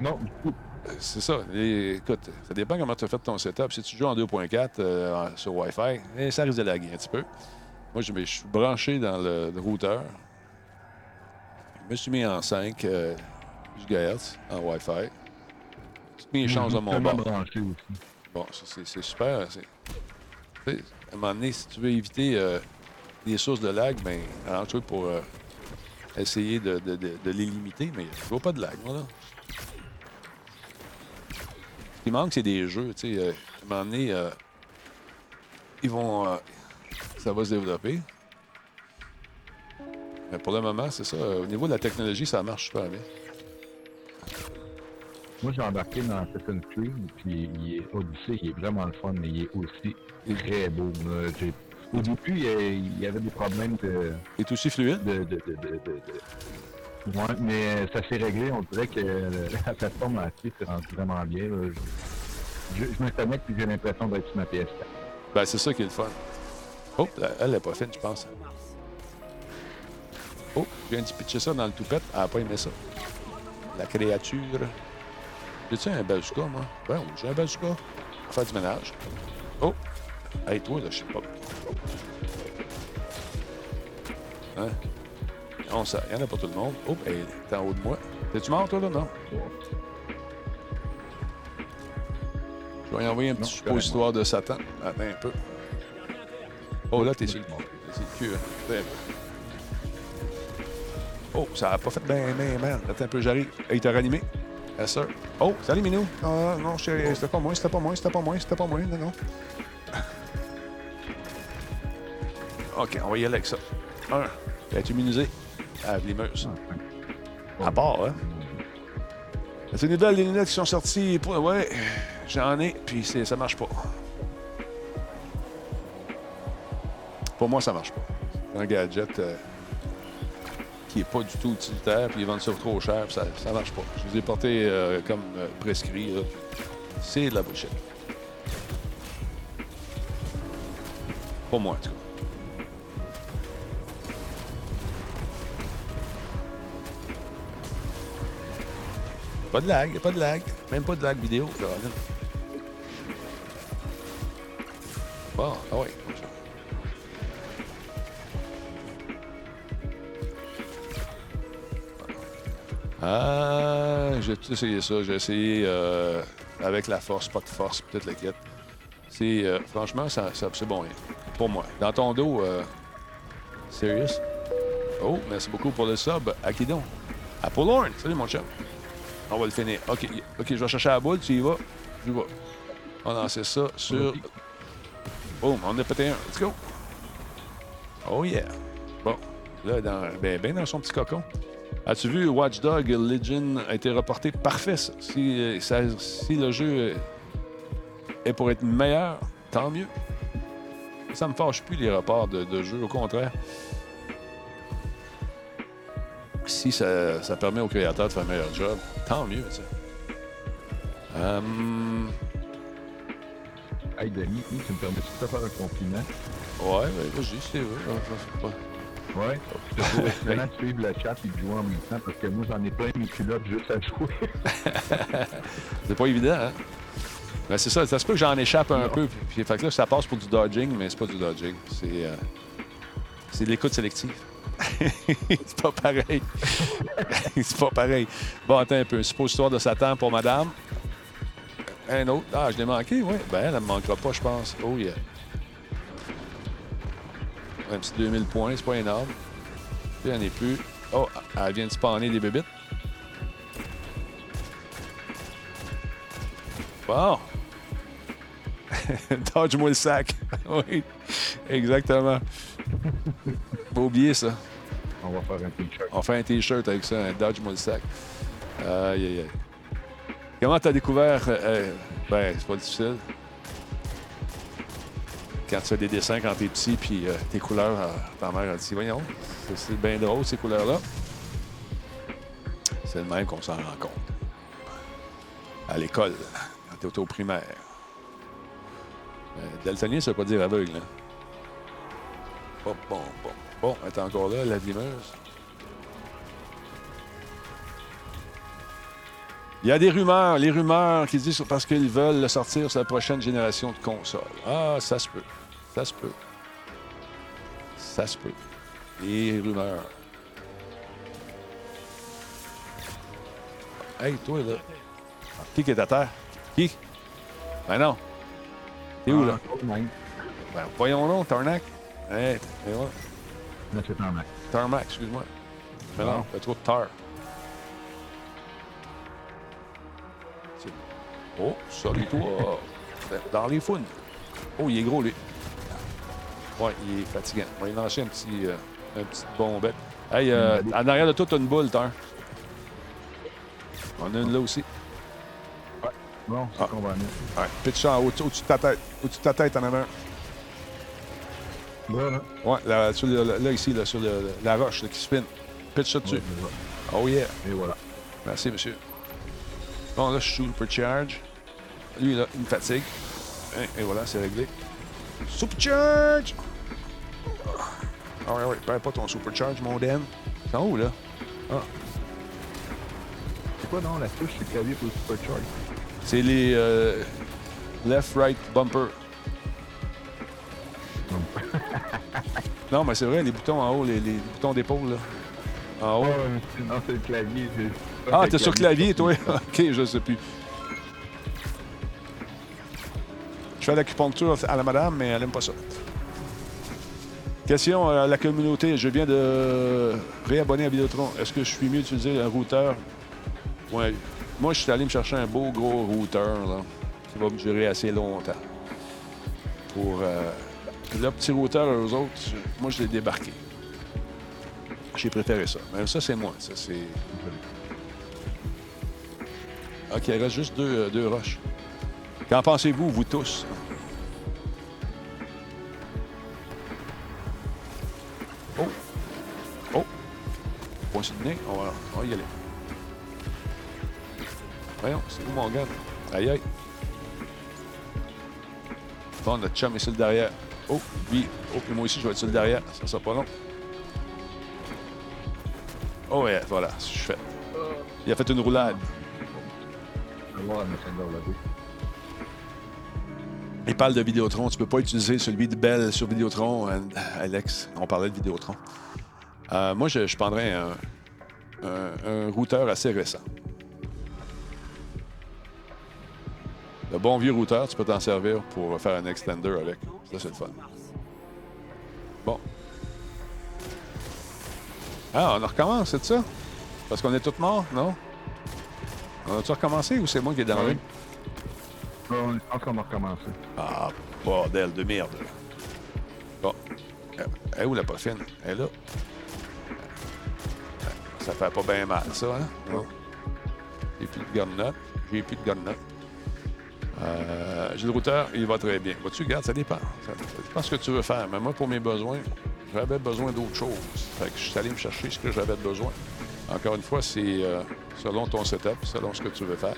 Non, du coup, C'est ça. Et, écoute, ça dépend comment tu as fait ton setup. Si tu joues en 2.4 euh, sur Wi-Fi, eh, ça risque de laguer un petit peu. Moi, je, je suis branché dans le, le routeur. Je me suis mis en 5 euh, GHz en Wi-Fi. Toutes mes chances de mon bord. branché aussi. Bon, ça, c'est super. sais, À un moment donné, si tu veux éviter euh, des sources de lag, ben, arrange-toi pour euh, essayer de, de- de- de les limiter, mais je vois pas de lag, moi, qui manque, c'est des jeux, tu sais. euh, à un moment donné, euh, ils vont... euh, ça va se développer. Mais pour le moment, c'est ça. Au niveau de la technologie, ça marche super bien. Moi, j'ai embarqué dans Assassin's Creed, puis il est, Odyssey, il est vraiment le fun, mais il est aussi très beau. Au début, il y il avait des problèmes de, Il est aussi fluide? de, de, de, de, de- de- Ouais, mais euh, ça s'est réglé. On dirait que euh, la plateforme entière s'est rendue vraiment bien. là. Je, je, je me connecte et j'ai l'impression d'être sur ma PS4. Ben, c'est ça qui est le fun. Oh, elle n'est pas fine, je pense. Oh, je viens de pitcher ça dans le toupette. Elle n'a pas aimé ça. La créature. J'ai-tu un bazooka, moi? Ben oui, j'ai un bazooka. Pour faire du ménage. Oh! Hey, toi, là, je sais pas. Hein? Non, ça, il y en a pas tout le monde. Oh, elle est en haut de moi. T'es-tu mort, toi, là? Non? Je vais y envoyer un petit suppositoire de Satan. Attends un peu. Oh, là, t'es sur le c'est le cul. hein. Bien. Oh, ça a pas fait ben, ben, man. Attends un peu, j'arrive. Il t'a ranimé? Yes, sir. Oh, salut, Minou. Ah, non, je- c'était pas moi, c'était pas moi, c'était pas moi, c'était pas moi, non, non. OK, on va y aller avec ça. Un. Immunisé? Ah, Vlimeuse. À part, hein? C'est une nouvelle, les lunettes qui sont sorties. Pour... Ouais, j'en ai, puis ça marche pas. Pour moi, ça marche pas. C'est un gadget euh, qui est pas du tout utilitaire, puis ils vendent ça trop cher, puis ça, ça marche pas. Je les ai portés euh, comme euh, prescrit. C'est de la bullshit. Pour moi, en tout cas. Pas de lag, pas de lag. Même pas de lag vidéo. Bon, ah ouais. Ah, j'ai tout essayé ça. J'ai essayé euh, avec la force, pas de force, peut-être la quête. C'est, euh, franchement, ça, c'est bon. hein, Pour moi. Dans ton dos, euh, serious? Oh, merci beaucoup pour le sub. Paul Horn. Salut, mon chum. On va le finir. OK, OK, je vais chercher la boule. Tu y vas? Je vais. On va lancer ça sur... Boom, on a pété un. Let's go. Oh yeah. Bon, là, dans, ben, ben dans son petit cocon. As-tu vu Watchdog Legion a été reporté? Parfait, ça. Si, euh, ça- si le jeu est pour être meilleur, tant mieux. Ça me fâche plus les reports de, de jeux, au contraire. Si ça, ça permet aux créateurs de faire un meilleur job, tant mieux, sais. Hum, Hey, Denis, tu me permets de te faire un compliment? ouais, ben, vas-y, c'est vrai. Ça, c'est pas- Ouais. Je te de suivre le chat et de jouer en même temps parce que moi, j'en ai plein mes culottes juste à jouer. C'est pas évident, hein? Ben, c'est ça, ça se peut que j'en échappe un Non. peu. Puis, fait que là, ça passe pour du dodging, mais c'est pas du dodging. C'est, euh, c'est de l'écoute sélective. c'est pas pareil. c'est pas pareil. Bon, attends un peu. Suppositoire de Satan pour madame. Un autre. Ah, je l'ai manqué, oui. Ben, elle ne me manquera pas, je pense. Oh, yeah. Un petit 2000 points, c'est pas énorme. Il n'y en plus. Oh, elle vient de spawner des bébites. Bon. Dodge-moi le sac. oui, exactement. Pas oublier ça. On va faire un t-shirt. On fait un T-shirt avec ça, un Dodge-moi le sac. Aïe, aïe, aïe. Comment t'as découvert... euh, euh, ben, c'est pas difficile. Quand tu fais des dessins quand t'es petit, puis euh, tes couleurs, euh, ta mère a dit, voyons, c'est- c'est bien drôle ces couleurs-là. C'est le même qu'on s'en rend compte. À l'école, quand t'es au primaire. Euh, daltonien, ça veut pas dire aveugle. Hein? Bon, bon, bon. Bon, elle est encore là, la limeuse. Il y a des rumeurs, les rumeurs qui disent parce qu'ils veulent le sortir sur la prochaine génération de consoles. Ah, ça se peut. Ça se peut. Ça se peut. Les rumeurs. Hey, toi, là. Qui qui est à terre? Qui? Ben non. T'es où, là? Même. Ben, voyons donc, Tarnac. Hey, et voilà. En max. Tarmac, excuse-moi. Mais non, il y a trop de tar. C'est- Oh, sorry toi. Dans les founes. Oh, il est gros, lui. Ouais, il est fatigant. On va lui lancer un petit, euh, un petit bombette. Hey, euh, en arrière de toi, t'as une boule, Tar. On a une là aussi. Bon, c'est Ah. qu'on va en mettre. Ouais, pitch ça en haut, au-dessus de ta tête. Au-dessus de ta tête, en avant. Ouais, là, sur le- là, ici, là, sur le- la roche là, qui spin. Pitch ça dessus. Ouais. Oh yeah. Et voilà. Merci, monsieur. Bon, là, je suis supercharge. Lui, là, il me fatigue. Hein, Et voilà, c'est réglé. Supercharge! Ah ouais, ouais, perds pas ton supercharge, mon Dan. C'est en haut, là? Ah, C'est quoi, non, la touche, le clavier pour le supercharge? c'est les euh, left-right bumper. Non, mais c'est vrai, les boutons en haut, les, les boutons d'épaule, là. En haut. Oh, non, c'est le clavier. Ah, t'es le sur clavier, toi? OK, je sais plus. Je fais l'acupuncture à la madame, mais elle aime pas ça. Question à la communauté. Je viens de réabonner à Vidéotron. Est-ce que je suis mieux d'utiliser un routeur? Ouais. Moi, je suis allé me chercher un beau gros routeur, là, qui va me durer assez longtemps. Pour euh, le petit routeur, eux autres, moi, je l'ai débarqué. J'ai préféré ça. Mais ça, c'est moi. Ça, c'est... OK, il reste juste deux, euh, deux roches. Qu'en pensez-vous, vous tous? Oh! Oh! Point sur le nez. On va, on y aller. Voyons, c'est où mon gars? Aïe aïe. Bon, notre chum est sur le derrière. Oh, lui. Oh, puis moi aussi, je vais être sur le derrière. Ça sera pas long. Oh, ouais, voilà, je suis fait. Il a fait une roulade. Il parle de Vidéotron. Tu peux pas utiliser celui de Bell sur Vidéotron, euh, Alex. On parlait de Vidéotron. Euh, moi, je, prendrais un routeur assez récent. Le bon vieux routeur, tu peux t'en servir pour faire un extender avec. Ça, c'est le fun. Bon. Ah, on recommence, c'est ça? Parce qu'on est tous morts, non? On a-tu recommencé ou c'est moi qui dans le Oui. Bon, je pense qu'on va recommencer. Ah, bordel de merde. Bon. Euh, Elle est où la poffine? Elle est là. Ça fait pas bien mal, ça, hein? Non. J'ai plus de gun J'ai plus de gun euh, J'ai le routeur, il va très bien. Vois-tu, regarde, ça dépend. Ça, ça dépend ce que tu veux faire. Mais moi, pour mes besoins, j'avais besoin d'autre chose. Fait que je suis allé me chercher ce que j'avais besoin. Encore une fois, c'est euh, selon ton setup, selon ce que tu veux faire.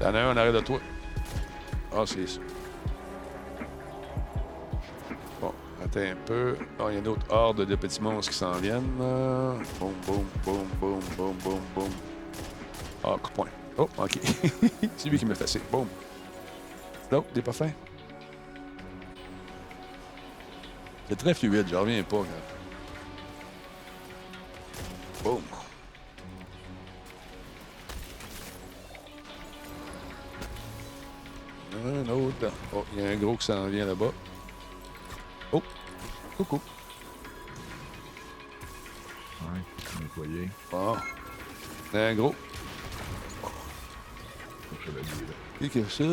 T'en as un en de toi. Ah, c'est ça. Bon, attends un peu. Il y a une autre horde de petits monstres qui s'en viennent. Boum, boum, boum, boum, boum, boum, boum. Ah, coup de. Oh, OK. c'est lui qui m'a fait ça. Boum. Non, t'es pas fin. C'est très fluide, j'en reviens pas. Là. Boum. Un autre. Oh, il y a un gros qui s'en vient là-bas. Oh, coucou. Ouais, nettoyer. Bon. Un gros. Le chevalier, ça,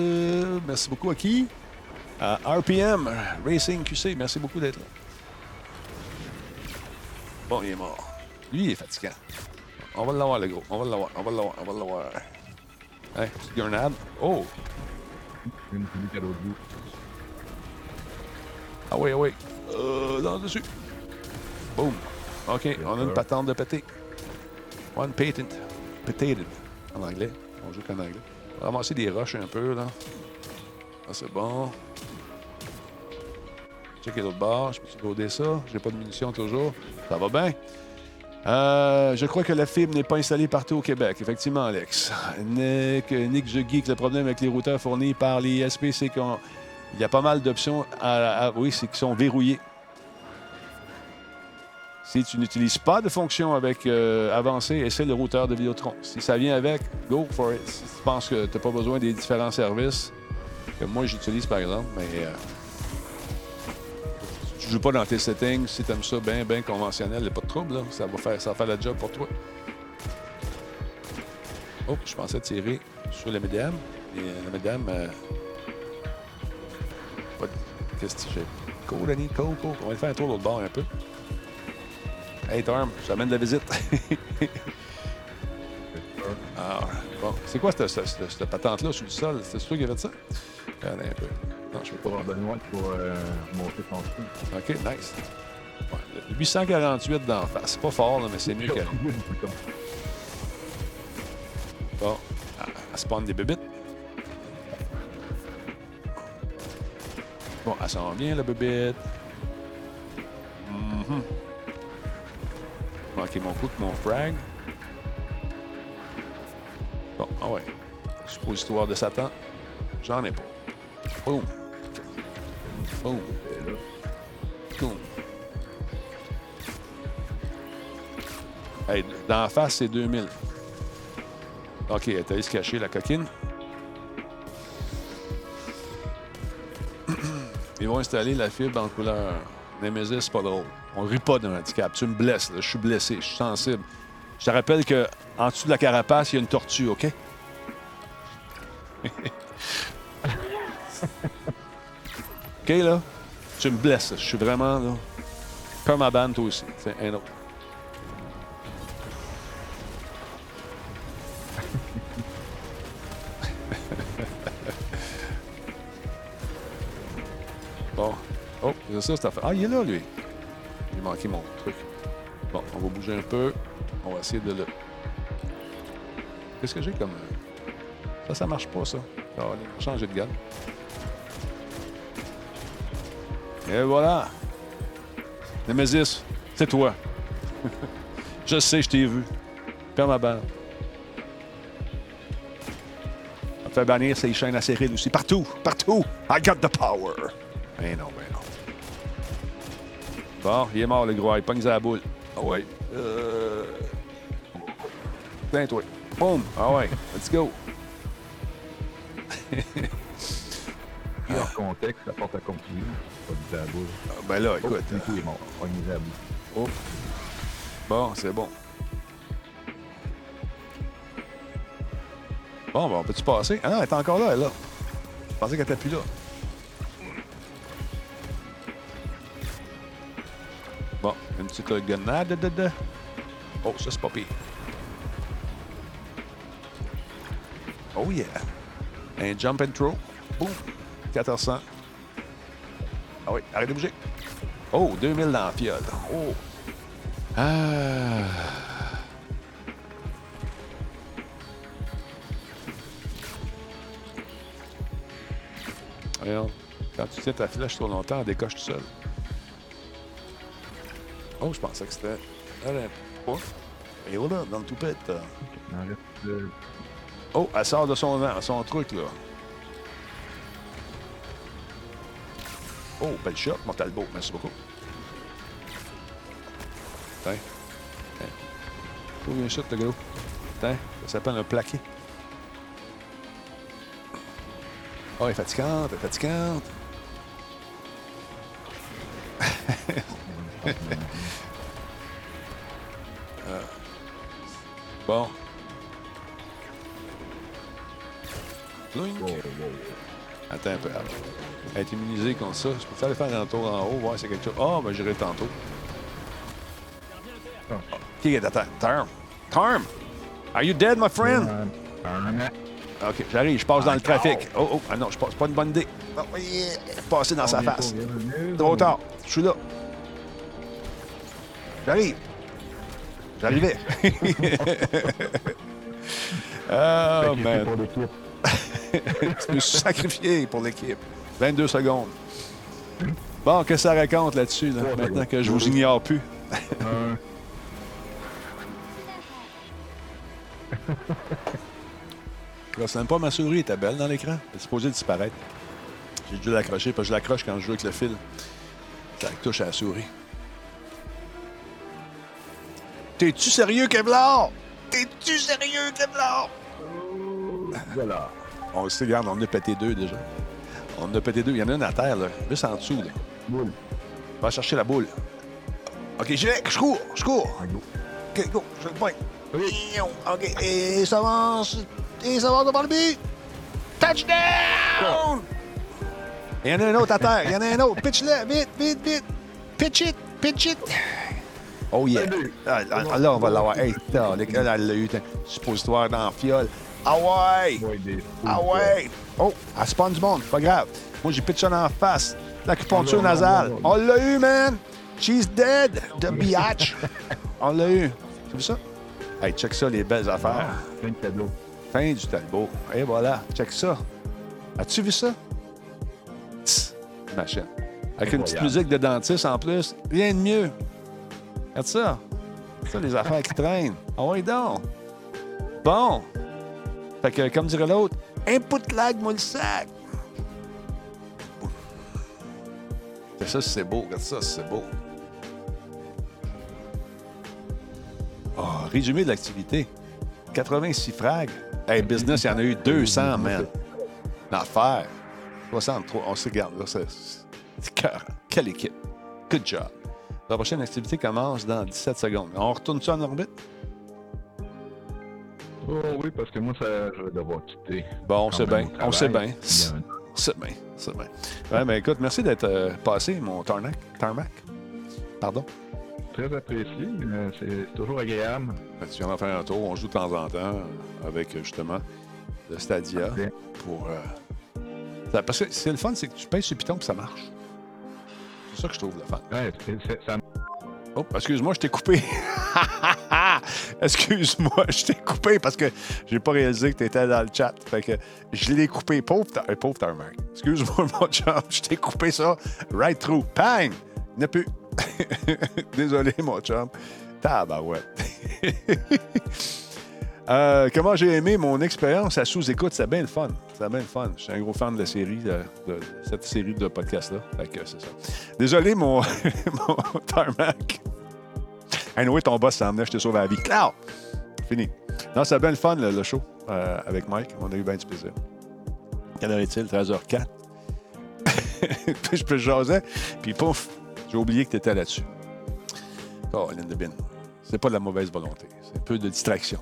merci beaucoup à qui? À RPM, Racing QC. Merci beaucoup d'être là. Bon, il est mort. Lui, il est fatigant. On va l'avoir, le gros. On va l'avoir, on va l'avoir, on va l'avoir. Hein, petite grenade. Oh! Une l'autre bout. Ah oui, ah oui. Euh, dans dessus. Boom. OK, on a une patente de pété. One patent. Petated. En anglais. On joue qu'en anglais. Ramasser des roches un peu, là. Ça, c'est bon. Checker l'autre barre. Je peux loader ça. J'ai pas de munitions toujours. Ça va bien. Euh, je crois que la fibre n'est pas installée partout au Québec. Effectivement, Alex. Nick, Nick je geek, le problème avec les routeurs fournis par les ISP, c'est qu'il y a pas mal d'options. À, à- oui, c'est qu'ils sont verrouillés. Si tu n'utilises pas de fonction avec euh, avancée, essaie le routeur de Vidéotron. Si ça vient avec, go for it. Si tu penses que tu n'as pas besoin des différents services, que moi j'utilise par exemple, mais euh, tu joues pas dans tes settings, si tu aimes ça bien, bien conventionnel, il n'y a pas de trouble. Ça, va faire, ça va faire la job pour toi. Oh, je pensais tirer sur le médium. Et euh, le médium. euh, Qu'est-ce que j'ai? Go, Danny, go, go. On va aller faire un tour de l'autre bord un peu. Hey, Torm, j'amène de la visite. ah, bon. C'est quoi cette, cette- cette- cette patente-là sur le sol? C'est toi qui avait fait ça? Regardez un peu. Non, je peux pas. Benoît pour euh, monter son truc. OK, nice. Ouais, 848 d'en face. C'est pas fort, là, mais c'est mieux que. Bon. Elle spawn des bébites. Bon, elle s'en vient, la bébite. Mhm. Manqué mon coup mon frag. Bon, ah ouais. Suppositoire de Satan. J'en ai pas. Boum. Boum. Boum. Hey, la face, c'est 2000. OK, elle est allée se cacher, la coquine. Ils vont installer la fibre en couleur. Nemesis, c'est pas drôle. On rit pas d'un handicap. Tu me blesses, là. je suis blessé, je suis sensible. Je te rappelle que en dessous de la carapace, il y a une tortue, OK? OK, là? Tu me blesses, je suis vraiment, là. Comme ma toi aussi. C'est un autre. C'est ça. Ah, il est là, lui. Il manqué mon truc. Bon, on va bouger un peu. On va essayer de le. Qu'est-ce que j'ai comme. euh, Ça, ça marche pas, ça. Ah, changer de gamme. Et voilà. Nemesis, c'est toi. je sais, je t'ai vu. Perds ma balle. On fait bannir ses chaînes serrer aussi. Partout, partout. I got the power. Ben non, ben non. Bon, il est mort, le gros. Il pogne la boule. Ah ouais. Euh... Ben, toi. Boom. Ah ouais. Let's go. Hors contexte, ça porte à conclusion. Pas de la boule. Ah, ben là, Oh, écoute. coup, il est mort. Est à bout. Oh. Bon, c'est bon. Bon, ben, on peut-tu passer? Ah non, elle est encore là, elle, là. Je pensais qu'elle était plus là. Grenade. de- de- Oh, ça, c'est pas pire. Oh yeah. Un jump and throw. Boum. 1400. Ah oui, arrête de bouger. Oh, 2000 dans la fiole. Oh. Ah. Quand tu tiens ta flèche trop longtemps, elle décoche tout seul. Oh, je pensais que c'était. Et voilà, dans le toupette. Euh, Oh, elle sort de son, son truc, là. Oh, belle shot, mon Talbot. Merci beaucoup. Tiens. Tiens. Trouve un shot, le gros. Tiens, ça s'appelle un plaqué. Oh, elle est fatigante, elle est fatigante. Attends un peu. attends. Être immunisé contre ça, je peux aller faire un tour en haut, voir si c'est quelque chose? Ah, ben j'irai tantôt. Qui est attends? Term. Term! Are you dead, my friend? OK, j'arrive, je passe dans le trafic. Oh, oh, ah non, je passe pas une bonne idée. Oh, yeah, Passer dans sa On face. Trop tard, je suis là. J'arrive. J'arrivais. oh, man. Je me suis sacrifié pour l'équipe. 22 secondes. Bon, qu'est-ce que ça raconte là-dessus, là, maintenant que je vous ignore plus? Là, c'est même pas ma souris, elle était belle dans l'écran. Elle est supposée disparaître. J'ai dû l'accrocher parce que je l'accroche quand je joue avec le fil. Ça touche à la souris. T'es-tu sérieux, Kevlar? T'es-tu sérieux, Kevlar? Voilà. On le sait, regarde, on en a pété deux déjà. On en a pété deux. Il y en a une à terre, là. Juste en dessous, là. Boule. Va chercher la boule. OK, j'y vais. Je cours. Je cours. OK, go. Je le pointe. OK. Et ça avance. Et ça avance devant le but. Touchdown! Il y en a un autre à terre. Il y en a un autre. Pitch-le. Vite, vite, vite. Pitch it. Pitch it. Oh yeah. Ah, là, on va l'avoir. Hey, là, elle l'a eu. Suppositoire dans la fiole. Ah ouais! Ah ouais! Oh, elle spawn du monde, pas grave. Moi, j'ai pitché la face. L'acupuncture l'a, nasale. on l'a eu, man! She's dead, the biatch. On l'a eu. Tu vu ça? Hey, check ça, les belles affaires. Fin de cadeau. Fin du talbot. Et voilà, check ça. As-tu vu ça? Tss, Machine. Avec une petite musique de dentiste en plus. Rien de mieux. Regarde ça. Ça, les affaires qui traînent. Ah oui, donc. Bon. Fait que, comme dirait l'autre, input lag, moi le sac. C'est ça, c'est beau. Regarde ça, c'est beau. Oh, résumé de l'activité. 86 frags. Hey, business, il y en a eu 200, man. L'affaire. 63. On se regarde, là. C'est c'est cœur. Quelle équipe. Good job. La prochaine activité commence dans 17 secondes. On retourne ça en orbite? Oh oui, parce que moi, ça, je vais devoir quitter. Bon, on sait bien. On sait bien. Sait bien. Sait bien. Ouais, mais écoute, merci d'être euh, passé, mon tarmac. Tarmac. Pardon? Très apprécié. euh, C'est toujours agréable. Que Tu viens d'en faire un tour. On joue de temps en temps avec, justement, le Stadia. Parfait. pour. euh, ça- parce que c'est le fun, c'est que tu payes sur Python et ça marche. C'est ça que je trouve le fun. Ouais, c'est- c'est- ça Oh, excuse-moi, je t'ai coupé. excuse-moi, je t'ai coupé parce que j'ai pas réalisé que tu étais dans le chat. Fait que je l'ai coupé. Pauvre, euh, pauvre tarmac. Excuse-moi, mon chum, je t'ai coupé ça right through. Bang! Il plus. Désolé, mon chum. Tabarouette. Euh, comment j'ai aimé mon expérience à sous-écoute, c'est bien le fun. C'est bien le fun. Je suis un gros fan de la série, de, cette série de ça. Désolé, mon, mon tarmac. Anyway, ton boss s'en venait, je t'ai sauvé la vie. Cloud! Fini. Non, c'est bien le fun, le, show, euh, avec Mike. On a eu bien du plaisir. Quelle heure est-il? 13h04. puis je peux jaser, puis pouf, j'ai oublié que tu étais là-dessus. Oh, Lynn de Bin. C'est pas de la mauvaise volonté. C'est un peu de distraction.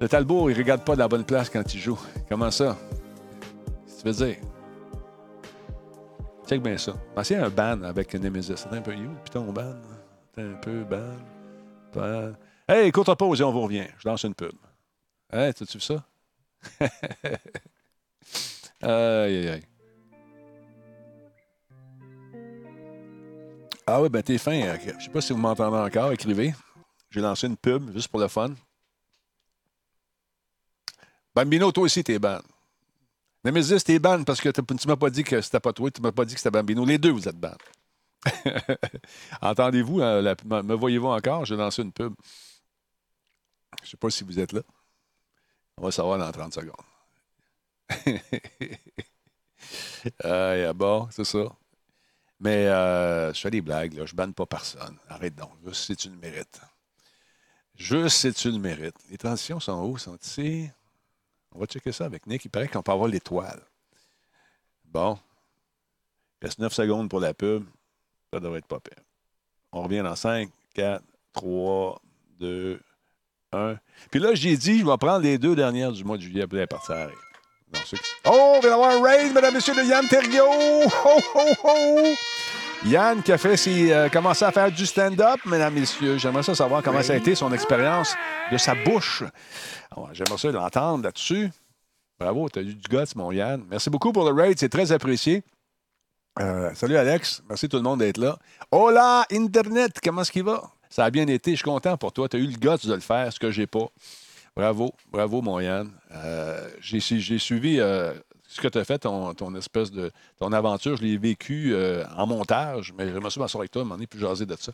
Le Talbot, il regarde pas de la bonne place quand il joue. Comment ça? Qu'est-ce que tu veux dire? Check bien ça. Pensez à un ban avec Nemesis. C'était un peu you, puis ton ban? C'était un peu ban. Hey, courte pause et on vous revient. Je lance une pub. Hey, t'as-tu vu ça? aïe, aïe, aïe. Ah oui, ben t'es fin. euh, Je sais pas si vous m'entendez encore. Écrivez. J'ai lancé une pub juste pour le fun. Bambino, toi aussi, t'es ban. Nemesis, t'es ban parce que tu m'as pas dit que c'était pas toi, tu m'as pas dit que c'était Bambino. Les deux, vous êtes ban. Entendez-vous, euh, la- me, voyez-vous encore? J'ai lancé une pub. Je sais pas si vous êtes là. On va savoir dans 30 secondes. Ah, bon, c'est ça. Mais euh, je fais des blagues, là. je banne pas personne. Arrête donc, juste si tu le mérites. Juste si tu le mérites. Les transitions sont où? Sont ici? On va checker ça avec Nick. Il paraît qu'on peut avoir l'étoile. Bon. Il reste 9 secondes pour la pub. Ça devrait être pas pire. On revient dans 5, 4, 3, 2, 1. Puis là, j'ai dit, je vais prendre les deux dernières du mois de juillet partir à l'arrêt. Non, Oh, on vient d'avoir un raid, mesdames, messieurs, de Yann Terrio! Ho, ho, ho! Yann qui a fait ses, euh, commencé à faire du stand-up, mesdames, messieurs. J'aimerais ça savoir comment ça a été son expérience de sa bouche. J'aimerais ça l'entendre là-dessus. Bravo, tu as eu du guts, mon Yann. Merci beaucoup pour le raid, c'est très apprécié. Euh, salut Alex, merci tout le monde d'être là. Hola Internet, comment est-ce qu'il va? Ça a bien été, je suis content pour toi. Tu as eu le guts de le faire, ce que j'ai pas. Bravo, bravo mon Yann. Euh, j'ai suivi euh, ce que tu as fait, ton, espèce de ton aventure. Je l'ai vécu euh, en montage, mais j'aimerais ça m'asseoir avec toi, m'en est plus jasé de ça.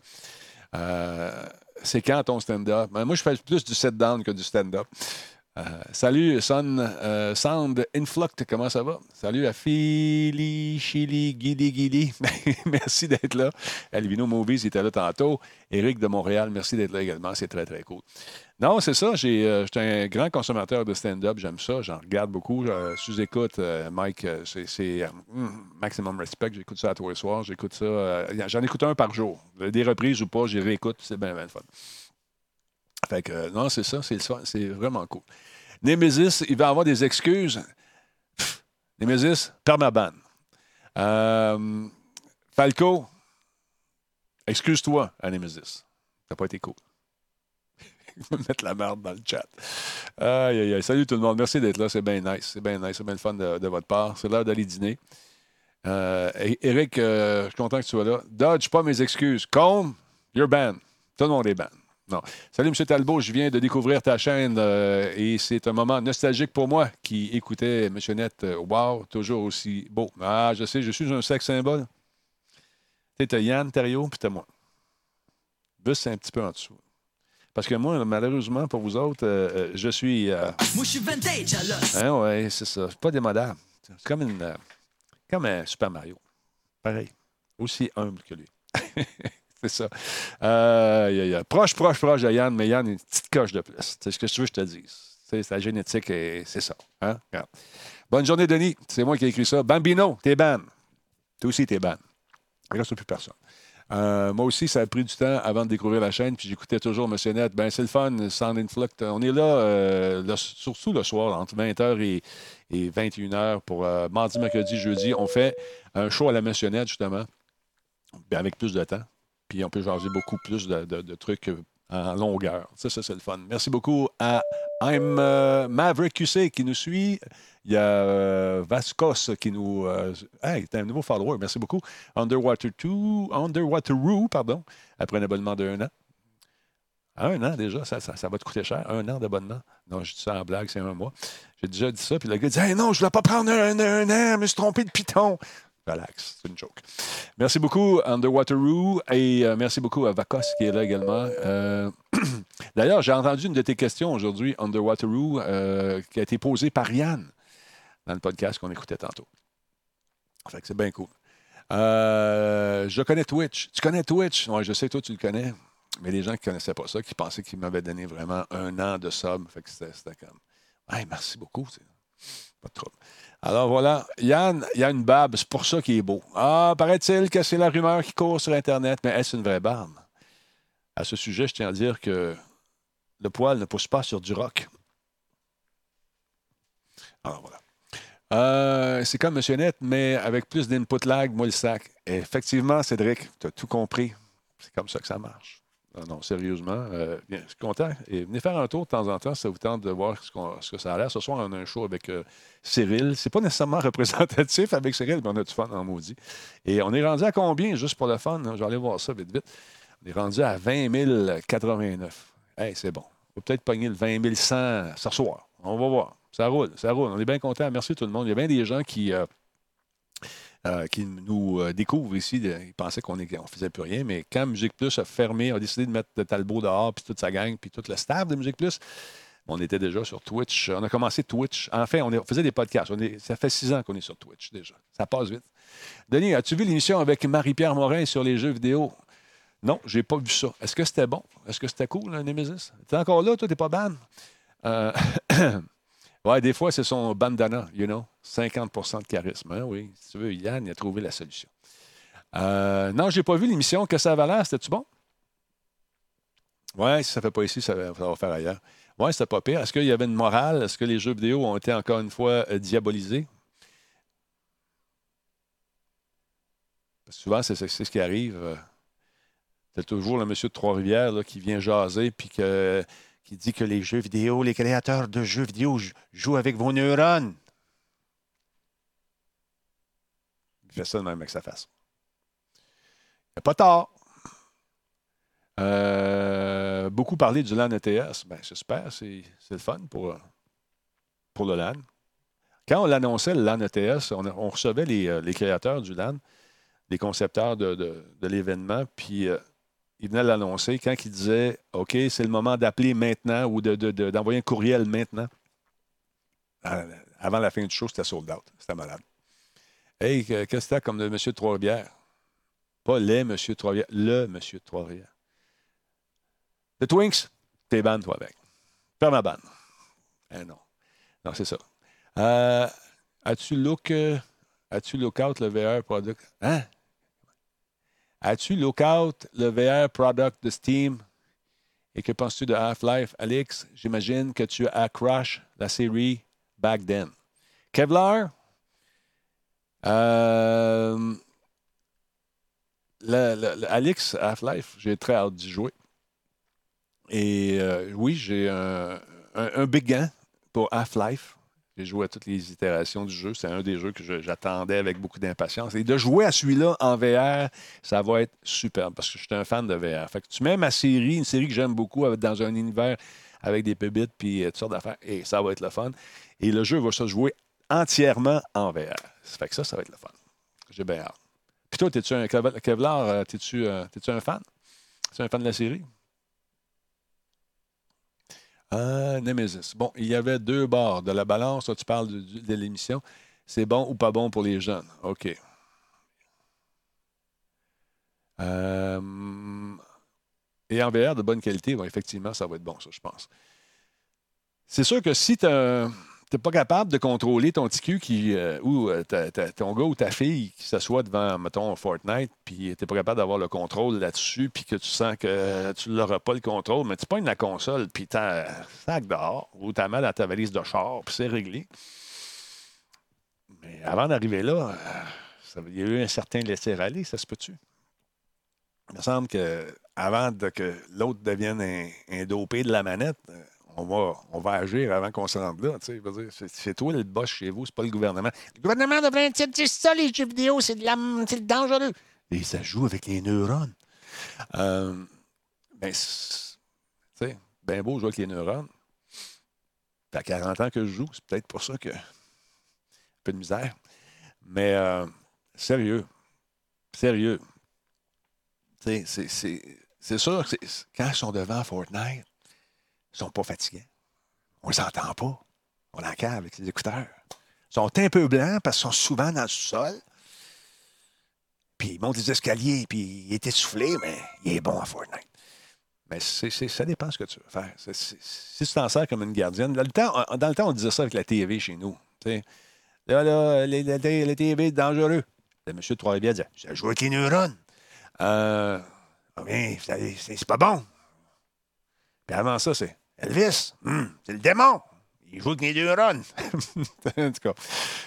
Euh, c'est quand ton stand-up? Ben, moi, je fais plus du sit-down que du stand-up. Euh, salut, Son, euh, Sound Influct, comment ça va? Salut à Philly, Chili, Guili, Guili. merci d'être là. Elvino Movies était là tantôt. Eric de Montréal, merci d'être là également. C'est très, très cool. Non, c'est ça. J'ai, euh, j'étais un grand consommateur de stand-up. J'aime ça. J'en regarde beaucoup. Euh, sous-écoute, Mike, c'est, mm, maximum respect. J'écoute ça à tous les soirs. J'écoute ça. j'en écoute un par jour. Des reprises ou pas, j'y réécoute. C'est bien, bien fun. Fait que, euh, non, c'est ça. C'est, vraiment cool. Nemesis, il va avoir des excuses. Pff, Nemesis, permaban. Euh, Falco, excuse-toi à Nemesis. Ça n'a pas été cool. Il va me mettre la merde dans le chat. Aïe, aïe, aïe. Salut tout le monde. Merci d'être là. C'est bien nice. C'est bien nice. C'est bien le fun de, de votre part. C'est l'heure d'aller dîner. Euh, Eric, euh, je suis content que tu sois là. Dodge, pas mes excuses. Combe, you're banned. Tout le monde est ban. Non. Salut, M. Talbot. Je viens de découvrir ta chaîne euh, et c'est un moment nostalgique pour moi qui écoutait M. Net. wow, toujours aussi beau. Ah, je sais, je suis un sexe symbole. Tu sais, Yann Thériault, puis t'as moi. Bus, c'est un petit peu en dessous. Parce que moi, malheureusement, pour vous autres, je suis. moi, je suis vintage, Hein, oui, c'est ça. C'est pas démodable. C'est comme une. Comme un Super Mario. Pareil. Aussi humble que lui. c'est ça. Euh, proche, proche, proche de Yann, mais Yann, une petite coche de plus. C'est ce que tu veux que je te dise? C'est la génétique et c'est ça. Hein? Bonne journée, Denis. C'est moi qui ai écrit ça. Bambino, t'es ban. Toi aussi, t'es ban. Il ne reste plus personne. Euh, moi aussi, ça a pris du temps avant de découvrir la chaîne, puis j'écoutais toujours Monsieur Net. Ben, c'est le fun, Sound Influx. On est là, euh, surtout le soir, entre 20h et, 21h pour mardi, mercredi, jeudi. On fait un show à la Monsieur Net, justement, ben, avec plus de temps. Puis on peut jaser beaucoup plus de, trucs en longueur. Ça, ça c'est le fun. Merci beaucoup à I'm Maverick QC qui nous suit. Il y a euh, Vascos qui nous. Euh, hey, t'es un nouveau follower, merci beaucoup. Underwater 2, Underwater Roo, pardon, après un abonnement d'un an. Un an déjà, ça, va te coûter cher. Un an d'abonnement. Non, je dis ça en blague, c'est un mois. J'ai déjà dit ça, puis le gars dit hey, non, je ne voulais pas prendre un, an, je me suis trompé de piton. Relax, c'est une joke. Merci beaucoup, Underwater Roo, et euh, merci beaucoup à Vacos qui est là également. D'ailleurs, j'ai entendu une de tes questions aujourd'hui, Underwater Roo, qui a été posée par Yann dans le podcast qu'on écoutait tantôt. C'est bien cool. Euh, je connais Twitch. Tu connais Twitch? Oui, je sais, toi, tu le connais. Mais les gens qui ne connaissaient pas ça, qui pensaient qu'il m'avait donné vraiment un an de sub. Fait que c'était comme. Merci beaucoup. Pas de trouble. Alors voilà, Yann, il y c'est pour ça qu'il est beau. Ah, paraît-il que c'est la rumeur qui court sur Internet, mais est-ce une vraie barbe? À ce sujet, je tiens à dire que le poil ne pousse pas sur du rock. Alors voilà. Euh, c'est comme M. Net, mais avec plus d'input lag, moi le sac. effectivement, Cédric, tu as tout compris. C'est comme ça que ça marche. Non, non sérieusement, euh, bien, je suis content. Et venez faire un tour de temps en temps, ça vous tente de voir ce, que ça a l'air. Ce soir, on a un show avec euh, Cyril. C'est pas nécessairement représentatif avec Cyril, mais on a du fun en maudit. Et on est rendu à combien, juste pour le fun? Hein? Je vais aller voir ça vite, vite. On est rendu à 20 089. Hey, c'est bon. On va peut-être pogner le 20 100 ce soir. On va voir. Ça roule, ça roule. On est bien content. Merci tout le monde. Il y a bien des gens qui, euh, euh, qui nous euh, découvrent ici. ils pensaient qu'on ne faisait plus rien, mais quand Musique Plus a fermé, a décidé de mettre de Talbot dehors, puis toute sa gang, puis tout le staff de Musique Plus, on était déjà sur Twitch. On a commencé Twitch. Enfin, on, faisait des podcasts. ça fait six ans qu'on est sur Twitch déjà. Ça passe vite. Denis, as-tu vu l'émission avec Marie-Pierre Morin sur les jeux vidéo? Non, j'ai pas vu ça. Est-ce que c'était bon? Est-ce que c'était cool, Nemesis? T'es encore là, toi? T'es pas ban? Ouais, des fois, c'est son bandana, you know, 50% de charisme. Hein, oui, si tu veux, Yann, il a trouvé la solution. Euh, non, j'ai pas vu l'émission. Que ça avait l'air? C'était-tu bon? Ouais, si ça ne fait pas ici, ça va, faire ailleurs. Ouais, c'était pas pire. Est-ce qu'il y avait une morale? Est-ce que les jeux vidéo ont été encore une fois euh, diabolisés? souvent, c'est ce qui arrive. Euh, c'est toujours le monsieur de Trois-Rivières qui vient jaser, puis que qui dit que les jeux vidéo, les créateurs de jeux vidéo jouent avec vos neurones. Il fait ça de même avec sa face. Il n'y a pas tard. Euh, beaucoup parlé du LAN ETS. Ben, J'espère, c'est le fun pour, pour le LAN. Quand on l'annonçait, le LAN ETS, on, recevait euh, les, créateurs du LAN, les concepteurs de, de, l'événement, puis euh, il venait l'annoncer quand il disait OK, c'est le moment d'appeler maintenant ou d'envoyer un courriel maintenant. Euh, avant la fin du show, c'était sold out. C'était malade. Hey, qu'est-ce que c'était comme le monsieur de Trois-Rivières? Pas les monsieur Trois-Rivières, le monsieur Trois-Rivières. Le Twinks, t'es ban, toi, avec. Ferme ma ban. Eh non. Non, c'est ça. Euh, as-tu look, euh, as-tu look out le VR product? Hein? As-tu lookout le VR product de Steam? Et que penses-tu de Half-Life, Alex? J'imagine que tu as crush la série back then. Kevlar? Euh, Alex, Half-Life, j'ai très hâte d'y jouer. Et euh, oui, j'ai un, big gain pour Half-Life. J'ai joué à toutes les itérations du jeu. C'est un des jeux que j'attendais avec beaucoup d'impatience. Et de jouer à celui-là en VR, ça va être superbe parce que je suis un fan de VR. Fait que tu mets ma série, une série que j'aime beaucoup dans un univers avec des pébites puis euh, toutes sortes d'affaires, et ça va être le fun. Et le jeu va se jouer entièrement en VR. Ça fait que ça, ça va être le fun. J'ai bien hâte. Puis toi, es-tu un Kevlar, euh, t'es-tu euh, un fan? Tu un fan de la série? Ah, Nemesis. Bon, il y avait deux bords de la balance. Tu parles de, l'émission. C'est bon ou pas bon pour les jeunes? OK. Euh, et en VR de bonne qualité, effectivement, ça va être bon, ça, je pense. C'est sûr que si tu as n'es pas capable de contrôler ton TQ qui, euh, ou euh, ton gars ou ta fille qui s'assoit devant, mettons, Fortnite, puis tu n'es pas capable d'avoir le contrôle là-dessus, puis que tu sens que tu n'auras pas le contrôle, mais tu pognes la console, puis tu as un sac dehors, ou tu as mal à ta valise de char, puis c'est réglé. Mais avant d'arriver là, euh, il y a eu un certain laisser-aller, ça se peut-tu? Il me semble que avant que l'autre devienne un, dopé de la manette, on va, on va agir avant qu'on se rende là. C'est toi le boss chez vous, c'est pas le gouvernement. Le gouvernement devrait dire ça, les jeux vidéo, c'est de la, dangereux. Et ça joue avec les neurones. Euh, ben, c'est bien beau jouer avec les neurones. Ça fait 40 ans que je joue, c'est peut-être pour ça que. Un peu de misère. Mais euh, sérieux. Sérieux. C'est sûr que quand ils sont devant Fortnite, ils sont pas fatigués. On ne s'entend pas. On en cave avec les écouteurs. Ils sont un peu blancs parce qu'ils sont souvent dans le sol. Puis ils montent des escaliers, puis il est essoufflé, mais il est bon à Fortnite. Mais ça dépend ce que tu veux faire. si tu t'en sers comme une gardienne, dans le, temps, dans le temps, on disait ça avec la TV chez nous. Là, là, les, les, TV, c'est dangereux. Le monsieur de Trois-Rivières disait Ça joue avec les neurones. Euh, c'est pas bon. Puis avant ça, c'est Elvis, hmm, c'est le démon. Il joue avec les deux runs. en tout cas.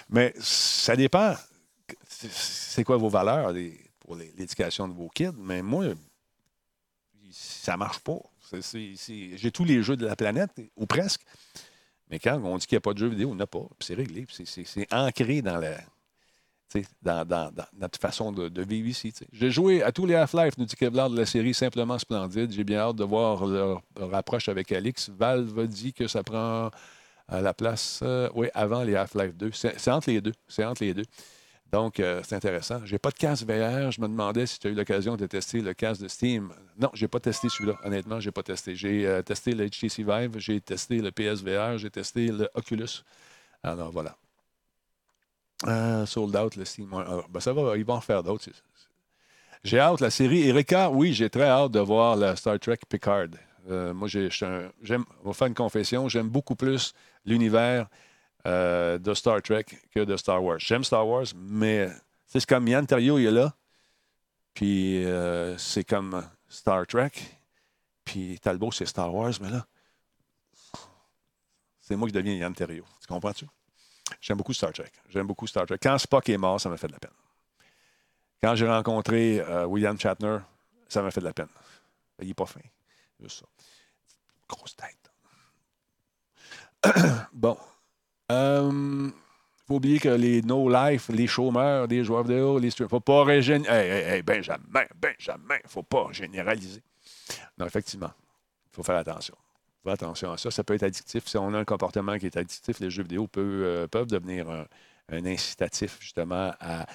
Mais ça dépend. C'est quoi vos valeurs pour l'éducation de vos kids? Mais moi, ça marche pas. J'ai tous les jeux de la planète, ou presque. Mais quand on dit qu'il n'y a pas de jeux vidéo, on n'a pas. C'est réglé. C'est ancré dans la, dans, notre façon de, vivre ici. J'ai joué à tous les Half-Life, nous dit Kevlar, de la série Simplement Splendide. J'ai bien hâte de voir leur, approche avec Alix. Valve dit que ça prend à la place, euh, oui, avant les Half-Life 2. C'est entre les deux. C'est entre les deux. Donc, euh, c'est intéressant. J'ai pas de casque VR. Je me demandais si tu as eu l'occasion de tester le casque de Steam. Non, j'ai pas testé celui-là. Honnêtement, j'ai pas testé. J'ai euh, testé le HTC Vive, j'ai testé le PSVR, j'ai testé le Oculus. Alors, voilà. Euh, sold out, le Steam. Ah, ben, ça va, ils vont en faire d'autres. J'ai hâte, la série Erika, oui, j'ai très hâte de voir la Star Trek Picard. Euh, moi, j'aime, on va faire une confession, j'aime beaucoup plus l'univers euh, de Star Trek que de Star Wars. J'aime Star Wars, mais c'est comme Yann Terrio, il est là, puis c'est comme Star Trek, puis Talbot, c'est Star Wars, mais là, c'est moi qui deviens Yann Terrio. Tu comprends-tu? J'aime beaucoup Star Trek. J'aime beaucoup Star Trek. Quand Spock est mort, ça m'a fait de la peine. Quand j'ai rencontré euh, William Shatner, ça m'a fait de la peine. Il n'est pas fin. Juste ça. Grosse tête. bon. Il euh, faut oublier que les no-life, les chômeurs, les joueurs vidéo, les streamers, faut pas régénérer. Hey, hey, hey, Benjamin, Benjamin, faut pas généraliser. Non, effectivement, il faut faire attention attention à ça. Ça peut être addictif. Si on a un comportement qui est addictif, les jeux vidéo peuvent, euh, peuvent devenir un, incitatif justement à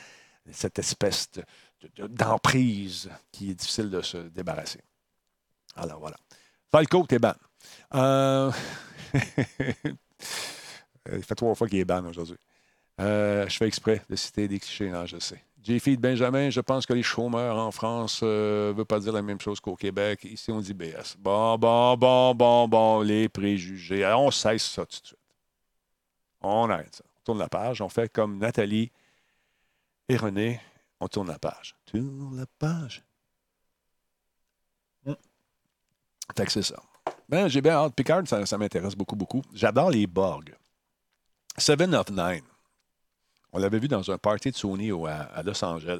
cette espèce d'emprise qui est difficile de se débarrasser. Alors voilà. Falco, t'es ban. Euh, il fait trois fois qu'il est ban aujourd'hui. Euh, je fais exprès de citer des clichés, non, je sais. J. Benjamin, je pense que les chômeurs en France ne euh, veulent pas dire la même chose qu'au Québec. Ici, on dit BS. Bon, bon, bon, bon, bon, les préjugés. Alors, on cesse ça tout de suite. On arrête ça. On tourne la page. On fait comme Nathalie et René. On tourne la page. Tourne la page. Hmm. Fait que c'est ça. Ben, j'ai bien hâte. Picard, ça, ça m'intéresse beaucoup, beaucoup. J'adore les Borg. Seven of Nine. On l'avait vu dans un party de Sony à, Los Angeles.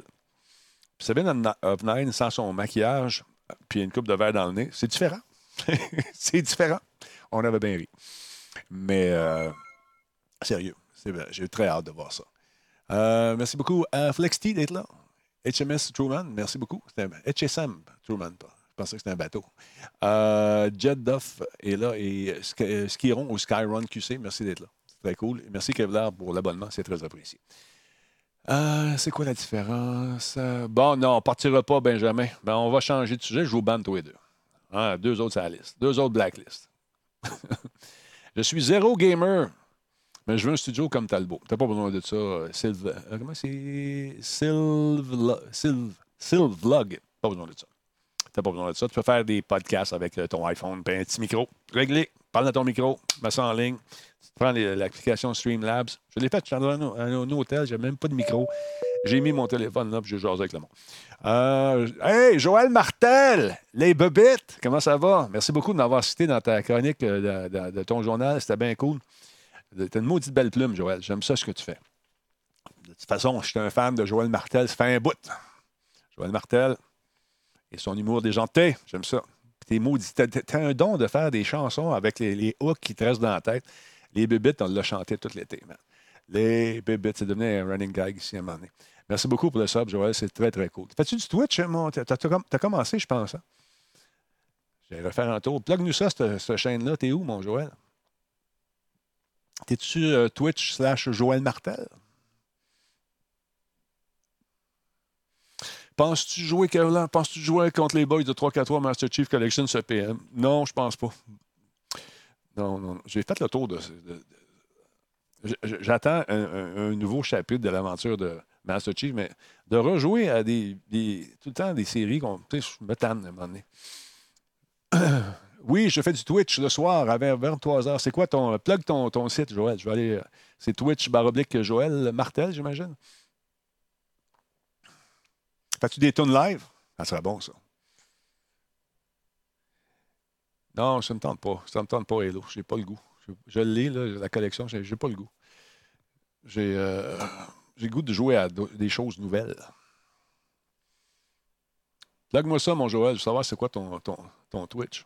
Sabine of Nine sans son maquillage, puis une coupe de verre dans le nez, c'est différent. c'est différent. On avait bien ri. Mais euh, Sérieux. J'ai très hâte de voir ça. Euh, merci beaucoup à FlexT d'être là. HMS Truman, merci beaucoup. C'était HSM Truman, Je pensais que c'était un bateau. Euh, Jet Duff est là et Skiron ou Skyrun QC, merci d'être là. Très cool. merci Kevlar pour l'abonnement, c'est très apprécié. Euh, c'est quoi la différence? bon, non, on ne partira pas, Benjamin. Ben, on va changer de sujet. Je vous banne tous les deux. Ah, deux autres sur la liste. Deux autres blacklist. je suis zéro gamer. Mais je veux un studio comme Talbot. T'as pas besoin de ça. Euh, Sylve, euh, comment c'est? Sylvlog. Pas besoin de ça. T'as pas besoin de ça. Tu peux faire des podcasts avec ton iPhone, puis un petit micro. Réglé. Parle dans ton micro. Mets ça en ligne. Tu prends l'application Streamlabs. Je l'ai fait. Je suis dans un, hôtel. J'ai même pas de micro. J'ai mis mon téléphone là, puis j'ai jasé avec le monde. hey, Joël Martel, les bebites, comment ça va? Merci beaucoup de m'avoir cité dans ta chronique de ton journal. C'était bien cool. T'as une maudite belle plume, Joël. J'aime ça ce que tu fais. De toute façon, je suis un fan de Joël Martel. Ça fait un bout. Joël Martel et son humour déjanté. J'aime ça. T'es maudit. T'as, un don de faire des chansons avec les, hooks qui te restent dans la tête. Les bébites, on l'a chanté tout l'été, Les bébites, c'est devenu un running gag ici à un moment donné. Merci beaucoup pour le sub, Joël. C'est très, très cool. Fais-tu du Twitch? Mon... T'as, as, commencé, je pense. Hein? Je vais refaire un tour. Plug-nous ça, cette, cette chaîne-là. T'es où, mon Joël? T'es-tu euh, Twitch slash Joël Martel? Penses-tu jouer? Penses-tu jouer contre les boys de 3-4-3 Master Chief Collection ce PM? Non, je pense pas. Non, non. J'ai fait le tour de. J'attends un, nouveau chapitre de l'aventure de Master Chief, mais de rejouer à des, tout le temps des séries qu'on. Tu sais, je me tanne à un moment donné. Oui, je fais du Twitch le soir à 23h. C'est quoi ton. Plug ton, ton site, Joël? Je vais aller. C'est Twitch baroblique Joël Martel, j'imagine? Fais-tu des tunes live? Ça serait bon, ça. Non, ça ne me tente pas. Ça ne me tente pas, Hello. Je n'ai pas le goût. Je, l'ai, la collection, je n'ai pas le goût. J'ai euh, le goût de jouer à des choses nouvelles. Plug-moi ça, mon Joël. Je veux savoir c'est quoi ton Twitch.